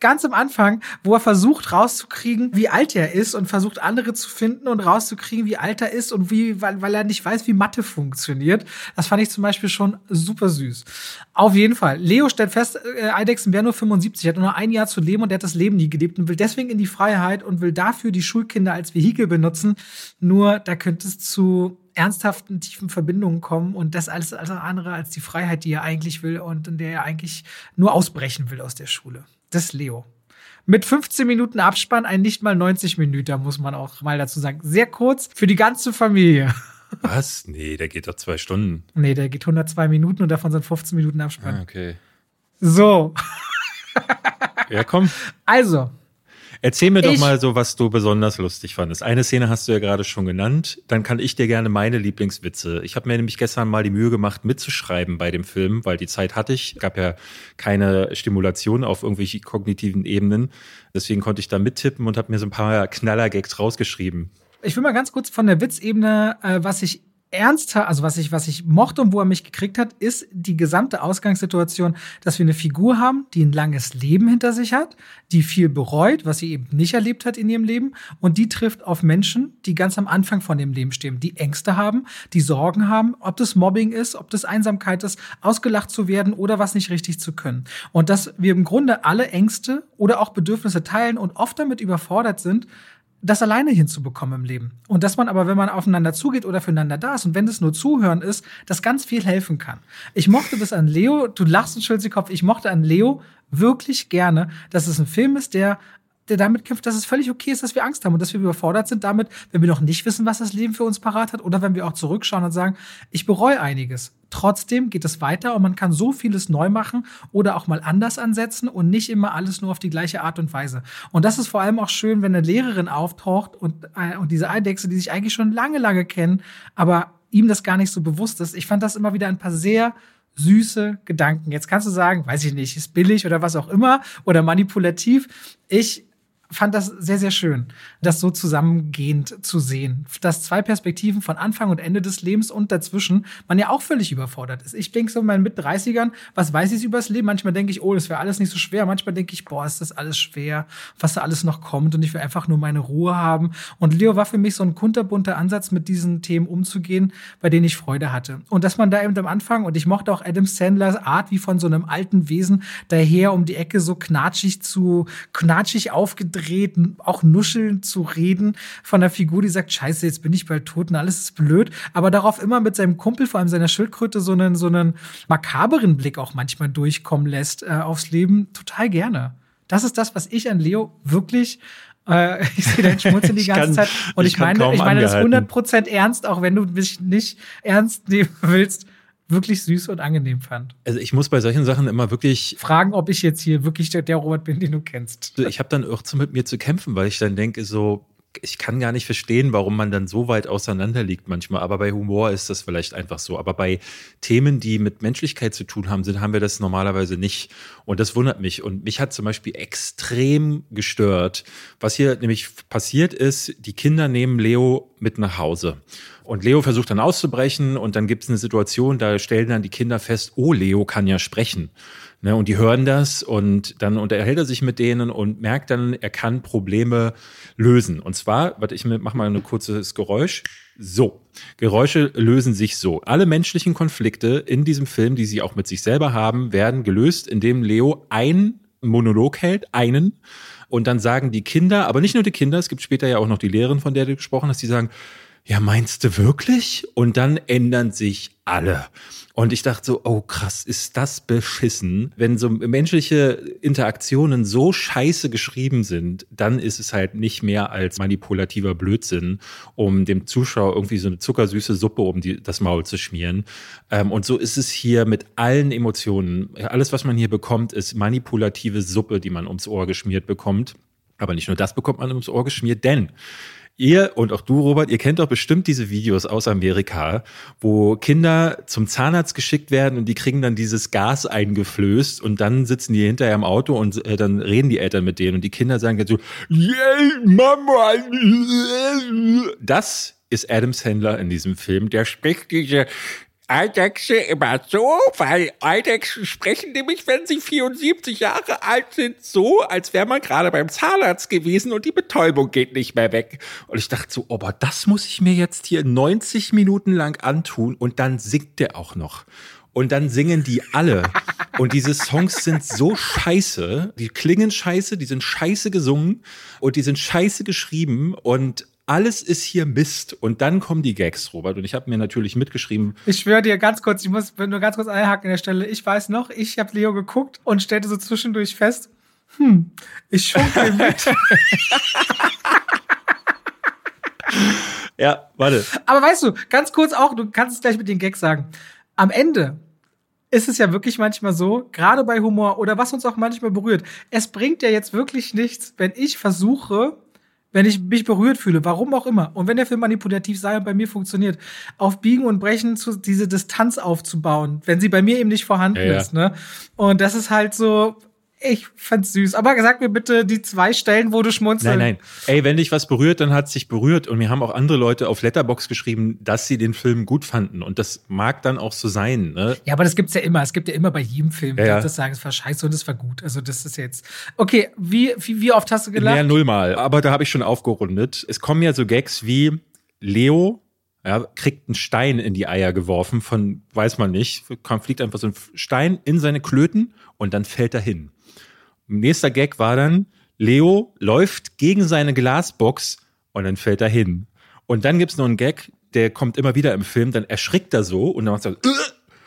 ganz am Anfang, wo er versucht rauszukriegen, wie alt er ist und versucht andere zu finden und rauszukriegen, wie alt er ist und wie, weil, weil er nicht weiß, wie Mathe funktioniert. Das fand ich zum Beispiel schon super süß. Auf jeden Fall. Leo stellt fest, äh, Eidechsen wäre nur 75, hat nur ein Jahr zu leben und er hat das Leben nie gelebt und will deswegen in die Freiheit und will dafür die Schulkinder als Vehikel benutzen. Nur da könnte es zu ernsthaften, tiefen Verbindungen kommen und das alles, alles andere als die Freiheit, die er eigentlich will und in der er eigentlich nur ausbrechen will aus der Schule. Das ist Leo. Mit 15 Minuten Abspann, ein nicht mal 90 Minuten, muss man auch mal dazu sagen. Sehr kurz für die ganze Familie. Was? Nee, der geht doch zwei Stunden. Nee, der geht 102 Minuten und davon sind 15 Minuten Abspann. Ah, okay. So, Ja, komm. also, Erzähl mir doch Ich- mal so, was du besonders lustig fandest. Eine Szene hast du ja gerade schon genannt. Dann kann ich dir gerne meine Lieblingswitze. Ich habe mir nämlich gestern mal die Mühe gemacht, mitzuschreiben bei dem Film, weil die Zeit hatte ich. Gab ja keine Stimulation auf irgendwelche kognitiven Ebenen. Deswegen konnte ich da mittippen und habe mir so ein paar Knallergags rausgeschrieben. ich will mal ganz kurz von der Witzebene, äh, was ich ernster, also was ich, was ich mochte und wo er mich gekriegt hat, ist die gesamte Ausgangssituation, dass wir eine Figur haben, die ein langes Leben hinter sich hat, die viel bereut, was sie eben nicht erlebt hat in ihrem Leben, und die trifft auf Menschen, die ganz am Anfang von dem Leben stehen, die Ängste haben, die Sorgen haben, ob das Mobbing ist, ob das Einsamkeit ist, ausgelacht zu werden oder was nicht richtig zu können. Und dass wir im Grunde alle Ängste oder auch Bedürfnisse teilen und oft damit überfordert sind, das alleine hinzubekommen im Leben. Und dass man aber, wenn man aufeinander zugeht oder füreinander da ist und wenn es nur Zuhören ist, das ganz viel helfen kann. Ich mochte das an Leo, du lachst und schüttelst den Kopf, ich mochte an Leo wirklich gerne, dass es ein Film ist, der der damit kämpft, dass es völlig okay ist, dass wir Angst haben und dass wir überfordert sind damit, wenn wir noch nicht wissen, was das Leben für uns parat hat oder wenn wir auch zurückschauen und sagen, ich bereue einiges. Trotzdem geht es weiter und man kann so vieles neu machen oder auch mal anders ansetzen und nicht immer alles nur auf die gleiche Art und Weise. Und das ist vor allem auch schön, wenn eine Lehrerin auftaucht und, äh, und diese Eidechse, die sich eigentlich schon lange, lange kennen, aber ihm das gar nicht so bewusst ist. Ich fand das immer wieder ein paar sehr süße Gedanken. Jetzt kannst du sagen, weiß ich nicht, ist billig oder was auch immer oder manipulativ. Ich fand das sehr, sehr schön, das so zusammengehend zu sehen. Dass zwei Perspektiven von Anfang und Ende des Lebens und dazwischen man ja auch völlig überfordert ist. Ich denke so in meinen Mit-30ern, was weiß ich über das Leben? Manchmal denke ich, oh, das wäre alles nicht so schwer. Manchmal denke ich, boah, ist das alles schwer, was da alles noch kommt und ich will einfach nur meine Ruhe haben. Und Leo war für mich so ein kunterbunter Ansatz, mit diesen Themen umzugehen, bei denen ich Freude hatte. Und dass man da eben am Anfang, und ich mochte auch Adam Sandlers Art, wie von so einem alten Wesen daher um die Ecke so knatschig zu, knatschig aufgedreht, auch nuschelnd zu reden von einer Figur, die sagt, scheiße, jetzt bin ich bald tot und alles ist blöd, aber darauf immer mit seinem Kumpel, vor allem seiner Schildkröte, so einen, so einen makaberen Blick auch manchmal durchkommen lässt äh, aufs Leben, total gerne. Das ist das, was ich an Leo wirklich äh, ich sehe deinen Schmunzeln die ganze kann- Zeit. Und ich ich, meine, ich meine das angehalten. 100% ernst, auch wenn du mich nicht ernst nehmen willst, wirklich süß und angenehm fand. Also ich muss bei solchen Sachen immer wirklich Fragen, ob ich jetzt hier wirklich der, der Robert bin, den du kennst. ich habe dann auch so mit mir zu kämpfen, weil ich dann denke, so, ich kann gar nicht verstehen, warum man dann so weit auseinander liegt manchmal. Aber bei Humor ist das vielleicht einfach so. Aber bei Themen, die mit Menschlichkeit zu tun haben, sind, haben wir das normalerweise nicht. Und das wundert mich. Und mich hat zum Beispiel extrem gestört, was hier nämlich passiert ist, die Kinder nehmen Leo mit nach Hause. Und Leo versucht dann auszubrechen und dann gibt es eine Situation, da stellen dann die Kinder fest, oh, Leo kann ja sprechen. Ne, und die hören das und dann unterhält er sich mit denen und merkt dann, er kann Probleme lösen. Und zwar, warte, ich mache mal ein kurzes Geräusch. So, Geräusche lösen sich so. Alle menschlichen Konflikte in diesem Film, die sie auch mit sich selber haben, werden gelöst, indem Leo ein Monolog hält, einen. Und dann sagen die Kinder, aber nicht nur die Kinder, es gibt später ja auch noch die Lehrerin, von der du gesprochen hast, die sagen, ja, meinst du wirklich? Und dann ändern sich alle. Und ich dachte so, oh krass, ist das beschissen. Wenn so menschliche Interaktionen so scheiße geschrieben sind, dann ist es halt nicht mehr als manipulativer Blödsinn, um dem Zuschauer irgendwie so eine zuckersüße Suppe um die, das Maul zu schmieren. Ähm, und so ist es hier mit allen Emotionen. Alles, was man hier bekommt, ist manipulative Suppe, die man ums Ohr geschmiert bekommt. Aber nicht nur das bekommt man ums Ohr geschmiert, denn Ihr und auch du, Robert, ihr kennt doch bestimmt diese Videos aus Amerika, wo Kinder zum Zahnarzt geschickt werden und die kriegen dann dieses Gas eingeflößt und dann sitzen die hinterher im Auto und äh, dann reden die Eltern mit denen und die Kinder sagen dann so, yeah, Mama. Das ist Adam Sandler in diesem Film. Der spricht diese Eidechse immer so, weil Eidechsen sprechen nämlich, wenn sie 74 Jahre alt sind, so, als wäre man gerade beim Zahnarzt gewesen und die Betäubung geht nicht mehr weg. Und ich dachte so, aber das muss ich mir jetzt hier 90 Minuten lang antun und dann singt der auch noch. Und dann singen die alle. Und diese Songs sind so scheiße. Die klingen scheiße, die sind scheiße gesungen und die sind scheiße geschrieben. Und alles ist hier Mist. Und dann kommen die Gags, Robert. Und ich habe mir natürlich mitgeschrieben. Ich schwöre dir ganz kurz, ich muss nur ganz kurz einhaken an der Stelle. Ich weiß noch, ich habe Leo geguckt und stellte so zwischendurch fest, hm, ich schunkel mit. ja, warte. Aber weißt du, ganz kurz auch, du kannst es gleich mit den Gags sagen. Am Ende ist es ja wirklich manchmal so, gerade bei Humor oder was uns auch manchmal berührt. Es bringt ja jetzt wirklich nichts, wenn ich versuche, wenn ich mich berührt fühle, warum auch immer, und wenn der Film manipulativ sei und bei mir funktioniert, auf Biegen und Brechen zu, diese Distanz aufzubauen, wenn sie bei mir eben nicht vorhanden ja, ist. Ne? Und das ist halt so, ich fand's süß. Aber sag mir bitte die zwei Stellen, wo du schmunzelst. Nein, nein. Ey, wenn dich was berührt, dann hat's sich berührt. Und mir haben auch andere Leute auf Letterbox geschrieben, dass sie den Film gut fanden. Und das mag dann auch so sein. Ne? Ja, aber das gibt's ja immer. Es gibt ja immer bei jedem Film, ja, ja. das sagen, es war scheiße und es war gut. Also das ist jetzt. Okay, wie, wie, wie oft hast du gelacht? Mehr nullmal. Aber da habe ich schon aufgerundet. Es kommen ja so Gags wie Leo ja, kriegt einen Stein in die Eier geworfen von, weiß man nicht, fliegt einfach so ein Stein in seine Klöten und dann fällt er hin. Nächster Gag war dann, Leo läuft gegen seine Glasbox und dann fällt er hin. Und dann gibt's noch einen Gag, der kommt immer wieder im Film, dann erschrickt er so und dann macht er so,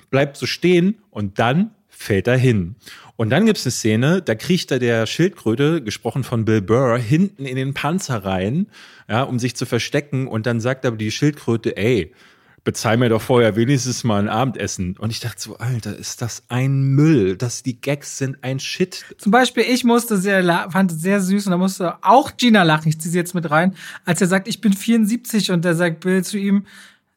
bleibt so stehen und dann fällt er hin. Und dann gibt's eine Szene, da kriecht er der Schildkröte, gesprochen von Bill Burr, hinten in den Panzer rein, ja, um sich zu verstecken. Und dann sagt aber die Schildkröte, ey, bezahl mir doch vorher wenigstens mal ein Abendessen. Und ich dachte so, Alter, ist das ein Müll? dass die Gags sind ein Shit. Zum Beispiel, ich musste sehr, fand es sehr süß und da musste auch Gina lachen, ich ziehe sie jetzt mit rein, als er sagt, ich bin 74 und da sagt Bill zu ihm,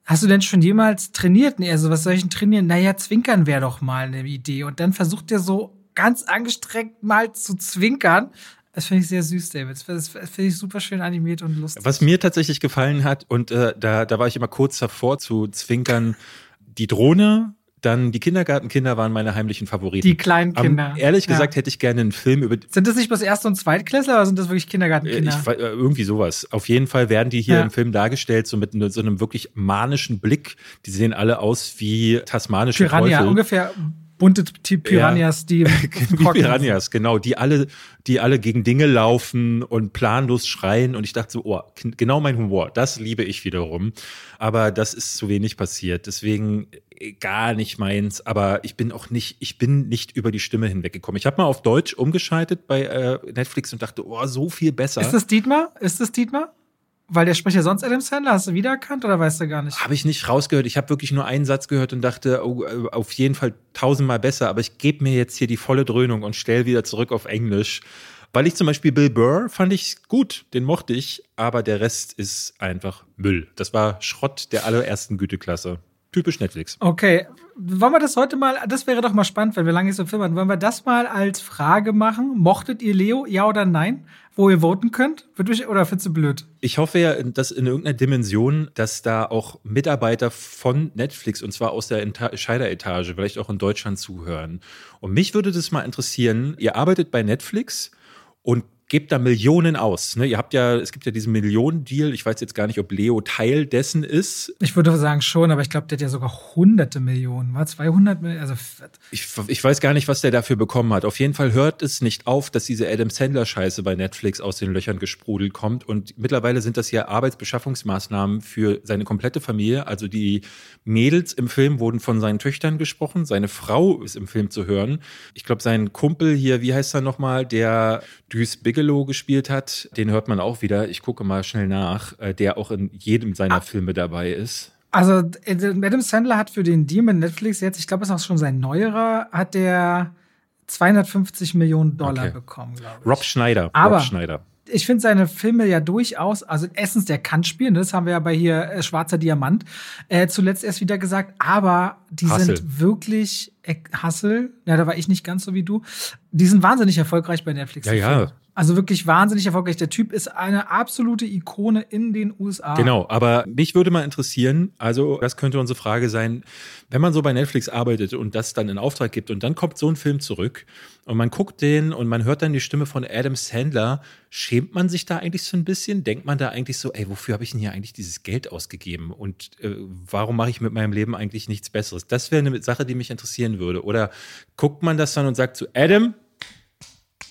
Hast du denn schon jemals trainiert? Nee, also was soll ich denn trainieren? Naja, zwinkern wäre doch mal eine Idee. Und dann versucht er so ganz angestrengt mal zu zwinkern. Das finde ich sehr süß, David. Das finde ich super schön animiert und lustig. Was mir tatsächlich gefallen hat, und äh, da, da war ich immer kurz davor zu zwinkern, die Drohne, dann die Kindergartenkinder waren meine heimlichen Favoriten. Die kleinen Kinder. Um, ehrlich gesagt ja. hätte ich gerne einen Film über. Sind das nicht bloß Erst- und Zweitklässler oder sind das wirklich Kindergartenkinder? Ich, äh, irgendwie sowas. Auf jeden Fall werden die hier ja. im Film dargestellt, so mit so einem wirklich manischen Blick. Die sehen alle aus wie tasmanische Piranha, Teufel. ungefähr bunte Piranhas, die, die Piranhas, genau, die alle, die alle gegen Dinge laufen und planlos schreien. Und ich dachte so, oh, genau mein Humor, das liebe ich wiederum. Aber das ist zu wenig passiert. Deswegen äh, gar nicht meins. Aber ich bin auch nicht, ich bin nicht über die Stimme hinweggekommen. Ich habe mal auf Deutsch umgeschaltet bei äh, Netflix und dachte, oh, so viel besser. Ist das Dietmar? Ist das Dietmar? Weil der spricht ja sonst Adam Sandler. Hast du wiedererkannt oder weißt du gar nicht? Habe ich nicht rausgehört. Ich habe wirklich nur einen Satz gehört und dachte, oh, äh, auf jeden Fall tausendmal besser. Aber ich gebe mir jetzt hier die volle Dröhnung und stelle wieder zurück auf Englisch. Weil ich zum Beispiel Bill Burr fand ich gut, den mochte ich, aber der Rest ist einfach Müll. Das war Schrott der allerersten Güteklasse. Typisch Netflix. Okay, wollen wir das heute mal, das wäre doch mal spannend, wenn wir lange so Film haben, wollen wir das mal als Frage machen? Mochtet ihr Leo, ja oder nein? Wo ihr voten könnt? Oder findest du blöd? Ich hoffe ja, dass in irgendeiner Dimension, dass da auch Mitarbeiter von Netflix, und zwar aus der Scheideretage, vielleicht auch in Deutschland zuhören. Und mich würde das mal interessieren, ihr arbeitet bei Netflix und gebt da Millionen aus. Ne? Ihr habt ja, es gibt ja diesen Millionen-Deal. Ich weiß jetzt gar nicht, ob Leo Teil dessen ist. Ich würde sagen schon, aber ich glaube, der hat ja sogar hunderte Millionen. War 200 Millionen? Also ich, ich weiß gar nicht, was der dafür bekommen hat. Auf jeden Fall hört es nicht auf, dass diese Adam Sandler-Scheiße bei Netflix aus den Löchern gesprudelt kommt. Und mittlerweile sind das ja Arbeitsbeschaffungsmaßnahmen für seine komplette Familie. Also die Mädels im Film wurden von seinen Töchtern gesprochen. Seine Frau ist im Film zu hören. Ich glaube, sein Kumpel hier, wie heißt er nochmal, der Deuce Bigelow gespielt hat, den hört man auch wieder. Ich gucke mal schnell nach, äh, der auch in jedem seiner ah. Filme dabei ist. Also Adam Sandler hat für den Deal mit Netflix jetzt, ich glaube, es ist auch schon sein neuerer, hat der 250 Millionen Dollar okay. bekommen, glaube ich. Rob Schneider. Aber Rob Schneider ich finde seine Filme ja durchaus, also erstens, der kann spielen, das haben wir ja bei hier äh, Schwarzer Diamant äh, zuletzt erst wieder gesagt, aber die Hassel. sind wirklich äh, Hassel, ja, da war ich nicht ganz so wie du, die sind wahnsinnig erfolgreich bei Netflix. Ja, ja. Also wirklich wahnsinnig erfolgreich. Der Typ ist eine absolute Ikone in den USA. Genau, aber mich würde mal interessieren, also das könnte unsere Frage sein, wenn man so bei Netflix arbeitet und das dann in Auftrag gibt und dann kommt so ein Film zurück und man guckt den und man hört dann die Stimme von Adam Sandler, schämt man sich da eigentlich so ein bisschen? Denkt man da eigentlich so, ey, wofür habe ich denn hier eigentlich dieses Geld ausgegeben und äh, warum mache ich mit meinem Leben eigentlich nichts Besseres? Das wäre eine Sache, die mich interessieren würde. Oder guckt man das dann und sagt zu Adam,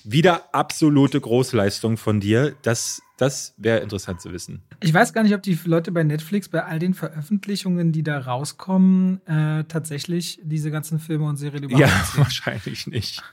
wieder absolute Großleistung von dir. Das, das wäre interessant zu wissen. Ich weiß gar nicht, ob die Leute bei Netflix bei all den Veröffentlichungen, die da rauskommen, äh, tatsächlich diese ganzen Filme und Serien überhaupt Ja, sehen. wahrscheinlich nicht.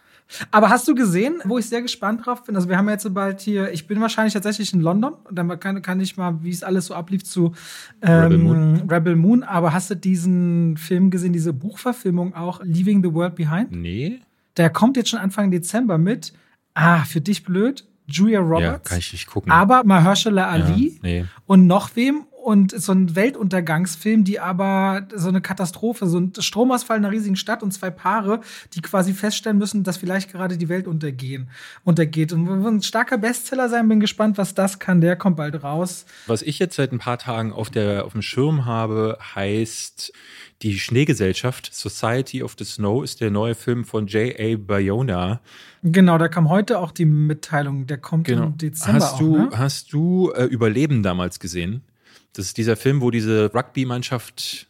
Aber hast du gesehen, wo ich sehr gespannt drauf bin? Also wir haben jetzt bald hier, ich bin wahrscheinlich tatsächlich in London, dann kann, kann ich mal, wie es alles so ablief, zu ähm, Rebel, Moon. Rebel Moon. Aber hast du diesen Film gesehen, diese Buchverfilmung auch, Leaving the World Behind? Nee. Der kommt jetzt schon Anfang Dezember mit ah, für dich blöd, Julia Roberts. Ja, kann ich nicht gucken. Aber Mahershala Ali ja, nee. und noch wem und so ein Weltuntergangsfilm, die aber so eine Katastrophe, so ein Stromausfall in einer riesigen Stadt und zwei Paare, die quasi feststellen müssen, dass vielleicht gerade die Welt untergehen, untergeht. Und wird ein starker Bestseller sein, bin gespannt, was das kann. Der kommt bald raus. Was ich jetzt seit ein paar Tagen auf, der, auf dem Schirm habe, heißt die Schneegesellschaft, Society of the Snow, ist der neue Film von J.A. Bayona. Genau, da kam heute auch die Mitteilung, der kommt genau. im Dezember. Hast du, auch, ne? hast du äh, Überleben damals gesehen? Das ist dieser Film, wo diese Rugby-Mannschaft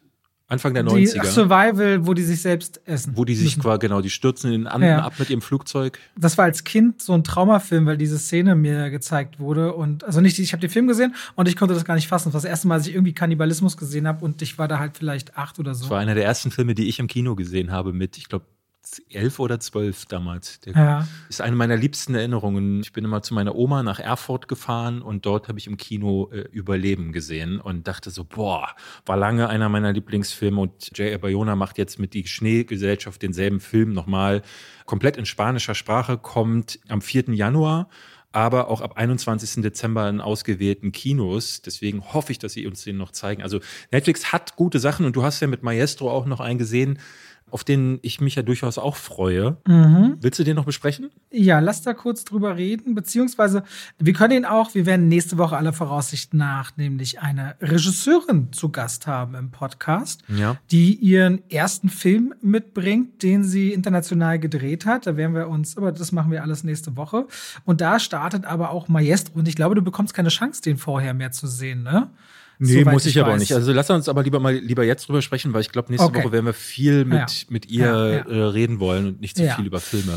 Anfang der 90er. Die Survival, wo die sich selbst essen. Wo die sich quasi, genau, die stürzen in den Anden ja. ab mit ihrem Flugzeug. Das war als Kind so ein Traumafilm, weil diese Szene mir gezeigt wurde. Und also nicht, ich habe den Film gesehen und ich konnte das gar nicht fassen. Das war das erste Mal, dass ich irgendwie Kannibalismus gesehen habe und ich war da halt vielleicht acht oder so. Das war einer der ersten Filme, die ich im Kino gesehen habe mit, ich glaube, elf oder zwölf damals. Der ja. ist eine meiner liebsten Erinnerungen. Ich bin immer zu meiner Oma nach Erfurt gefahren und dort habe ich im Kino äh, Überleben gesehen und dachte so, boah, war lange einer meiner Lieblingsfilme und J.R. Bayona macht jetzt mit die Schneegesellschaft denselben Film nochmal komplett in spanischer Sprache, kommt am 4. Januar aber auch ab 21. Dezember in ausgewählten Kinos. Deswegen hoffe ich, dass sie uns den noch zeigen. Also Netflix hat gute Sachen und du hast ja mit Maestro auch noch einen gesehen, auf den ich mich ja durchaus auch freue. Mhm. Willst du den noch besprechen? Ja, lass da kurz drüber reden, beziehungsweise wir können ihn auch, wir werden nächste Woche aller Voraussicht nach nämlich eine Regisseurin zu Gast haben im Podcast, ja. die ihren ersten Film mitbringt, den sie international gedreht hat. Da werden wir uns, aber das machen wir alles nächste Woche. Und da startet aber auch Maestro und ich glaube, du bekommst keine Chance, den vorher mehr zu sehen, ne? Nee, muss ich, ich aber auch nicht. Also lass uns aber lieber mal lieber jetzt drüber sprechen, weil ich glaube, nächste okay. Woche werden wir viel mit, ja. mit ihr ja, ja. Äh, reden wollen und nicht zu so viel über Filme.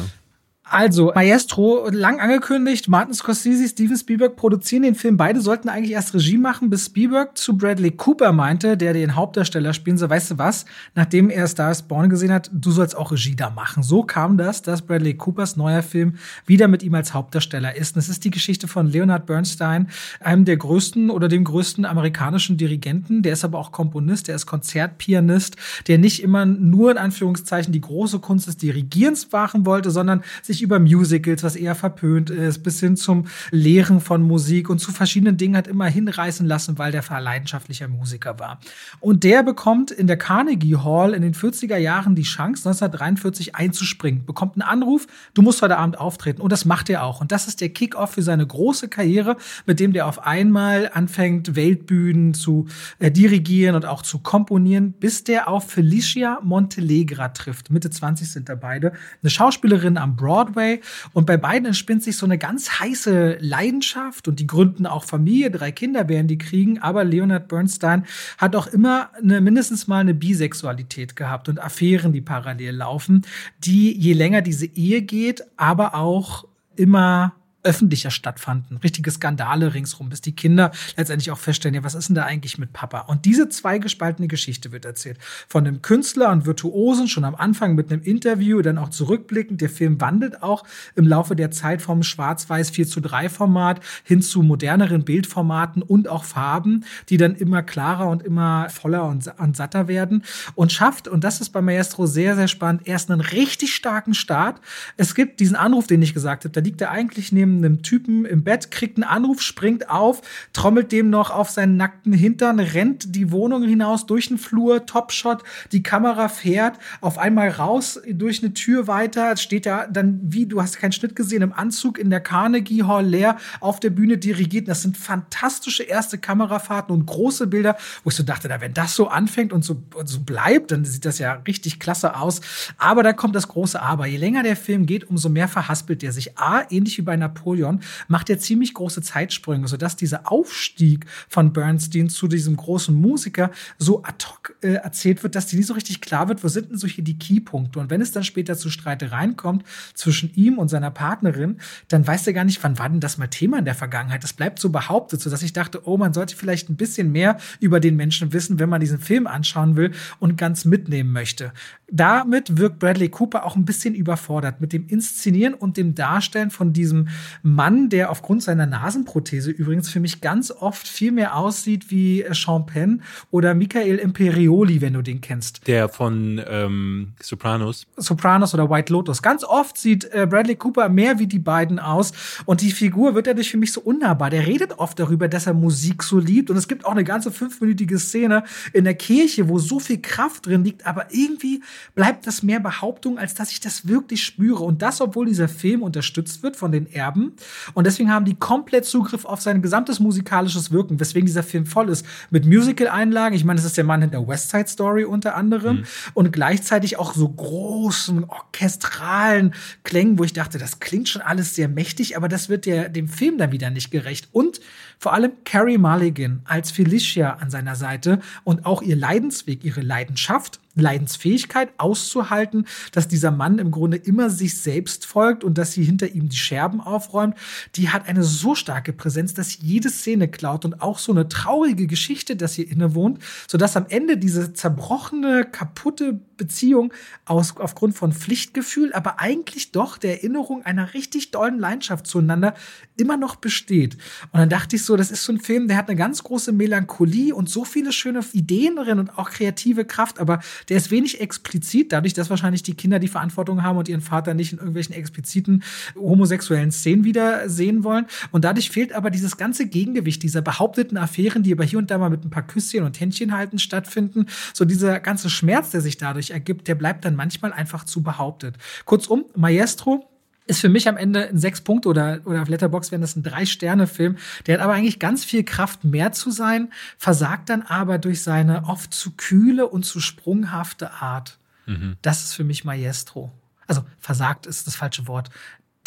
Also, Maestro, lang angekündigt, Martin Scorsese, Steven Spielberg produzieren den Film. Beide sollten eigentlich erst Regie machen, bis Spielberg zu Bradley Cooper meinte, der den Hauptdarsteller spielen soll. Weißt du was? Nachdem er Star Born gesehen hat, du sollst auch Regie da machen. So kam das, dass Bradley Coopers neuer Film wieder mit ihm als Hauptdarsteller ist. Und es ist die Geschichte von Leonard Bernstein, einem der größten oder dem größten amerikanischen Dirigenten. Der ist aber auch Komponist, der ist Konzertpianist, der nicht immer nur in Anführungszeichen die große Kunst des Dirigierens machen wollte, sondern sich über Musicals, was eher verpönt ist, bis hin zum Lehren von Musik und zu verschiedenen Dingen hat immer hinreißen lassen, weil der leidenschaftlicher Musiker war. Und der bekommt in der Carnegie Hall in den 40er Jahren die Chance, 1943 einzuspringen, bekommt einen Anruf, du musst heute Abend auftreten. Und das macht er auch. Und das ist der Kick-off für seine große Karriere, mit dem der auf einmal anfängt, Weltbühnen zu äh, dirigieren und auch zu komponieren, bis der auf Felicia Montelegra trifft. Mitte 20 sind da beide. Eine Schauspielerin am Broadway Broadway. Und bei beiden entspinnt sich so eine ganz heiße Leidenschaft und die gründen auch Familie, drei Kinder werden die kriegen. Aber Leonard Bernstein hat auch immer eine, mindestens mal eine Bisexualität gehabt und Affären, die parallel laufen, die je länger diese Ehe geht, aber auch immer öffentlicher stattfanden. Richtige Skandale ringsrum, bis die Kinder letztendlich auch feststellen, ja, was ist denn da eigentlich mit Papa? Und diese zweigespaltene Geschichte wird erzählt. Von einem Künstler und Virtuosen, schon am Anfang mit einem Interview, dann auch zurückblickend. Der Film wandelt auch im Laufe der Zeit vom Schwarz-Weiß 4 zu 3 Format hin zu moderneren Bildformaten und auch Farben, die dann immer klarer und immer voller und, und satter werden und schafft, und das ist bei Maestro sehr, sehr spannend, erst einen richtig starken Start. Es gibt diesen Anruf, den ich gesagt habe, da liegt er eigentlich neben neben einem Typen im Bett, kriegt einen Anruf, springt auf, trommelt dem noch auf seinen nackten Hintern, rennt die Wohnung hinaus durch den Flur, Topshot, die Kamera fährt, auf einmal raus durch eine Tür weiter, steht da dann, wie, du hast keinen Schnitt gesehen, im Anzug in der Carnegie Hall leer auf der Bühne dirigiert. Das sind fantastische erste Kamerafahrten und große Bilder, wo ich so dachte, da, wenn das so anfängt und so, und so bleibt, dann sieht das ja richtig klasse aus. Aber da kommt das große Aber. Je länger der Film geht, umso mehr verhaspelt der sich. A, ähnlich wie bei Napoleon Napoleon, macht er ziemlich große Zeitsprünge, sodass dieser Aufstieg von Bernstein zu diesem großen Musiker so ad hoc äh, erzählt wird, dass die nie so richtig klar wird, wo sind denn so hier die Keypunkte. Und wenn es dann später zu Streitereien kommt zwischen ihm und seiner Partnerin, dann weiß er gar nicht, wann war denn das mal Thema in der Vergangenheit. Das bleibt so behauptet, sodass ich dachte, oh, man sollte vielleicht ein bisschen mehr über den Menschen wissen, wenn man diesen Film anschauen will und ganz mitnehmen möchte damit wirkt Bradley Cooper auch ein bisschen überfordert mit dem Inszenieren und dem Darstellen von diesem Mann, der aufgrund seiner Nasenprothese übrigens für mich ganz oft viel mehr aussieht wie Sean Penn oder Michael Imperioli, wenn du den kennst. Der von ähm, Sopranos. Sopranos oder White Lotus. Ganz oft sieht äh, Bradley Cooper mehr wie die beiden aus und die Figur wird dadurch für mich so unnahbar. Der redet oft darüber, dass er Musik so liebt und es gibt auch eine ganze fünfminütige Szene in der Kirche, wo so viel Kraft drin liegt, aber irgendwie bleibt das mehr Behauptung, als dass ich das wirklich spüre. Und das, obwohl dieser Film unterstützt wird von den Erben. Und deswegen haben die komplett Zugriff auf sein gesamtes musikalisches Wirken, weswegen dieser Film voll ist. Mit Musical-Einlagen. Ich meine, es ist der Mann hinter West Side Story unter anderem. Mhm. Und gleichzeitig auch so großen, orchestralen Klängen, wo ich dachte, das klingt schon alles sehr mächtig, aber das wird der, dem Film dann wieder nicht gerecht. Und vor allem Carrie Mulligan als Felicia an seiner Seite und auch ihr Leidensweg, ihre Leidenschaft Leidensfähigkeit auszuhalten, dass dieser Mann im Grunde immer sich selbst folgt und dass sie hinter ihm die Scherben aufräumt, die hat eine so starke Präsenz, dass jede Szene klaut und auch so eine traurige Geschichte, dass ihr innewohnt, sodass am Ende diese zerbrochene, kaputte Beziehung aus, aufgrund von Pflichtgefühl, aber eigentlich doch der Erinnerung einer richtig dollen Leidenschaft zueinander immer noch besteht. Und dann dachte ich so, das ist so ein Film, der hat eine ganz große Melancholie und so viele schöne Ideen drin und auch kreative Kraft, aber der ist wenig explizit, dadurch, dass wahrscheinlich die Kinder die Verantwortung haben und ihren Vater nicht in irgendwelchen expliziten homosexuellen Szenen wieder sehen wollen. Und dadurch fehlt aber dieses ganze Gegengewicht dieser behaupteten Affären, die aber hier und da mal mit ein paar Küsschen und Händchen halten stattfinden. So dieser ganze Schmerz, der sich dadurch ergibt, der bleibt dann manchmal einfach zu behauptet. Kurzum, Maestro ist für mich am Ende ein sechs Punkte oder, oder auf Letterbox wären das ein Drei-Sterne-Film. Der hat aber eigentlich ganz viel Kraft, mehr zu sein, versagt dann aber durch seine oft zu kühle und zu sprunghafte Art. Mhm. Das ist für mich Maestro. Also versagt ist das falsche Wort.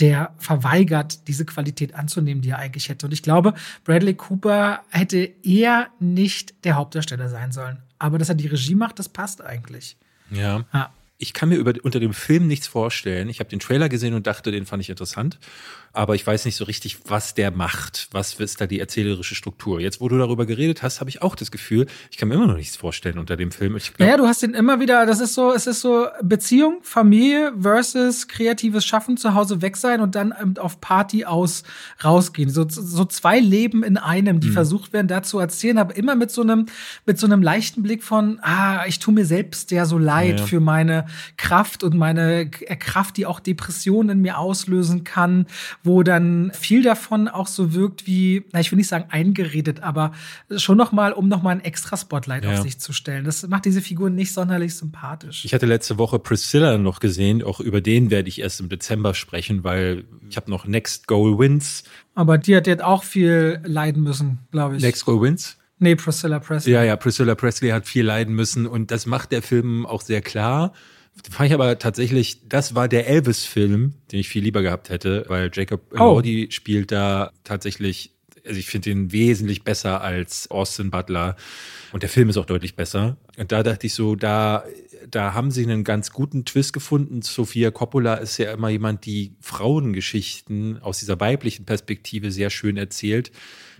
Der verweigert, diese Qualität anzunehmen, die er eigentlich hätte. Und ich glaube, Bradley Cooper hätte eher nicht der Hauptdarsteller sein sollen. Aber dass er die Regie macht, das passt eigentlich. Ja. ja. Ich kann mir über, unter dem Film nichts vorstellen. Ich habe den Trailer gesehen und dachte, den fand ich interessant aber ich weiß nicht so richtig, was der macht. Was ist da die erzählerische Struktur? Jetzt, wo du darüber geredet hast, habe ich auch das Gefühl, ich kann mir immer noch nichts vorstellen unter dem Film. Ich glaub, naja, du hast den immer wieder, das ist so, es ist so Beziehung, Familie versus kreatives Schaffen, zu Hause weg sein und dann auf Party aus rausgehen. So, so zwei Leben in einem, die mhm. versucht werden, da zu erzählen, aber immer mit so einem, mit so einem leichten Blick von, ah, ich tue mir selbst ja so leid ja. für meine Kraft und meine Kraft, die auch Depressionen in mir auslösen kann wo dann viel davon auch so wirkt wie, na, ich will nicht sagen eingeredet, aber schon noch mal, um noch mal ein extra Spotlight ja. auf sich zu stellen. Das macht diese Figur nicht sonderlich sympathisch. Ich hatte letzte Woche Priscilla noch gesehen, auch über den werde ich erst im Dezember sprechen, weil ich habe noch Next Goal Wins. Aber die hat jetzt auch viel leiden müssen, glaube ich. Next Goal Wins? Nee, Priscilla Presley. Ja, ja, Priscilla Presley hat viel leiden müssen und das macht der Film auch sehr klar Fand ich aber tatsächlich, das war der Elvis-Film, den ich viel lieber gehabt hätte, weil Jacob Oh. Elordi spielt da tatsächlich, also ich finde ihn wesentlich besser als Austin Butler. Und der Film ist auch deutlich besser. Und da dachte ich so, da, da haben sie einen ganz guten Twist gefunden. Sofia Coppola ist ja immer jemand, die Frauengeschichten aus dieser weiblichen Perspektive sehr schön erzählt.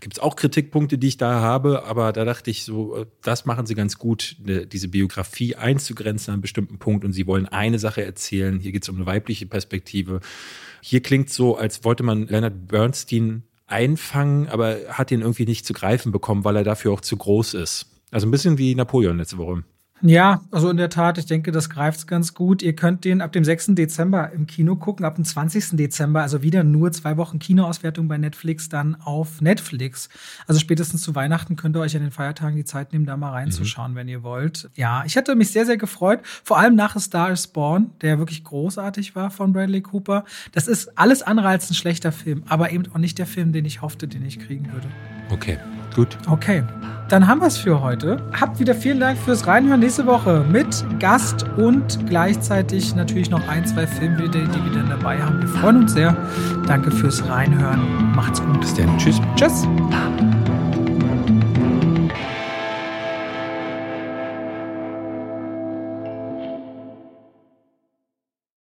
Gibt es auch Kritikpunkte, die ich da habe, aber da dachte ich so, äh, das machen sie ganz gut, ne, diese Biografie einzugrenzen an einem bestimmten Punkt und sie wollen eine Sache erzählen. Hier geht es um eine weibliche Perspektive. Hier klingt so, als wollte man Leonard Bernstein einfangen, aber hat ihn irgendwie nicht zu greifen bekommen, weil er dafür auch zu groß ist. Also ein bisschen wie Napoleon letzte Woche. Ja, also in der Tat, ich denke, das greift ganz gut. Ihr könnt den ab dem 6. Dezember im Kino gucken, ab dem 20. Dezember, also wieder nur zwei Wochen Kinoauswertung bei Netflix, dann auf Netflix. Also spätestens zu Weihnachten könnt ihr euch an den Feiertagen die Zeit nehmen, da mal reinzuschauen, mhm. wenn ihr wollt. Ja, ich hätte mich sehr, sehr gefreut, vor allem nach A Star is Born, der wirklich großartig war von Bradley Cooper. Das ist alles andere als ein schlechter Film, aber eben auch nicht der Film, den ich hoffte, den ich kriegen würde. Okay, gut. Okay dann haben wir es für heute. Habt wieder vielen Dank fürs Reinhören nächste Woche mit Gast und gleichzeitig natürlich noch ein, zwei Filme, die wir dann dabei haben. Wir freuen uns sehr. Danke fürs Reinhören. Macht's gut. Bis dann. Tschüss. Tschüss.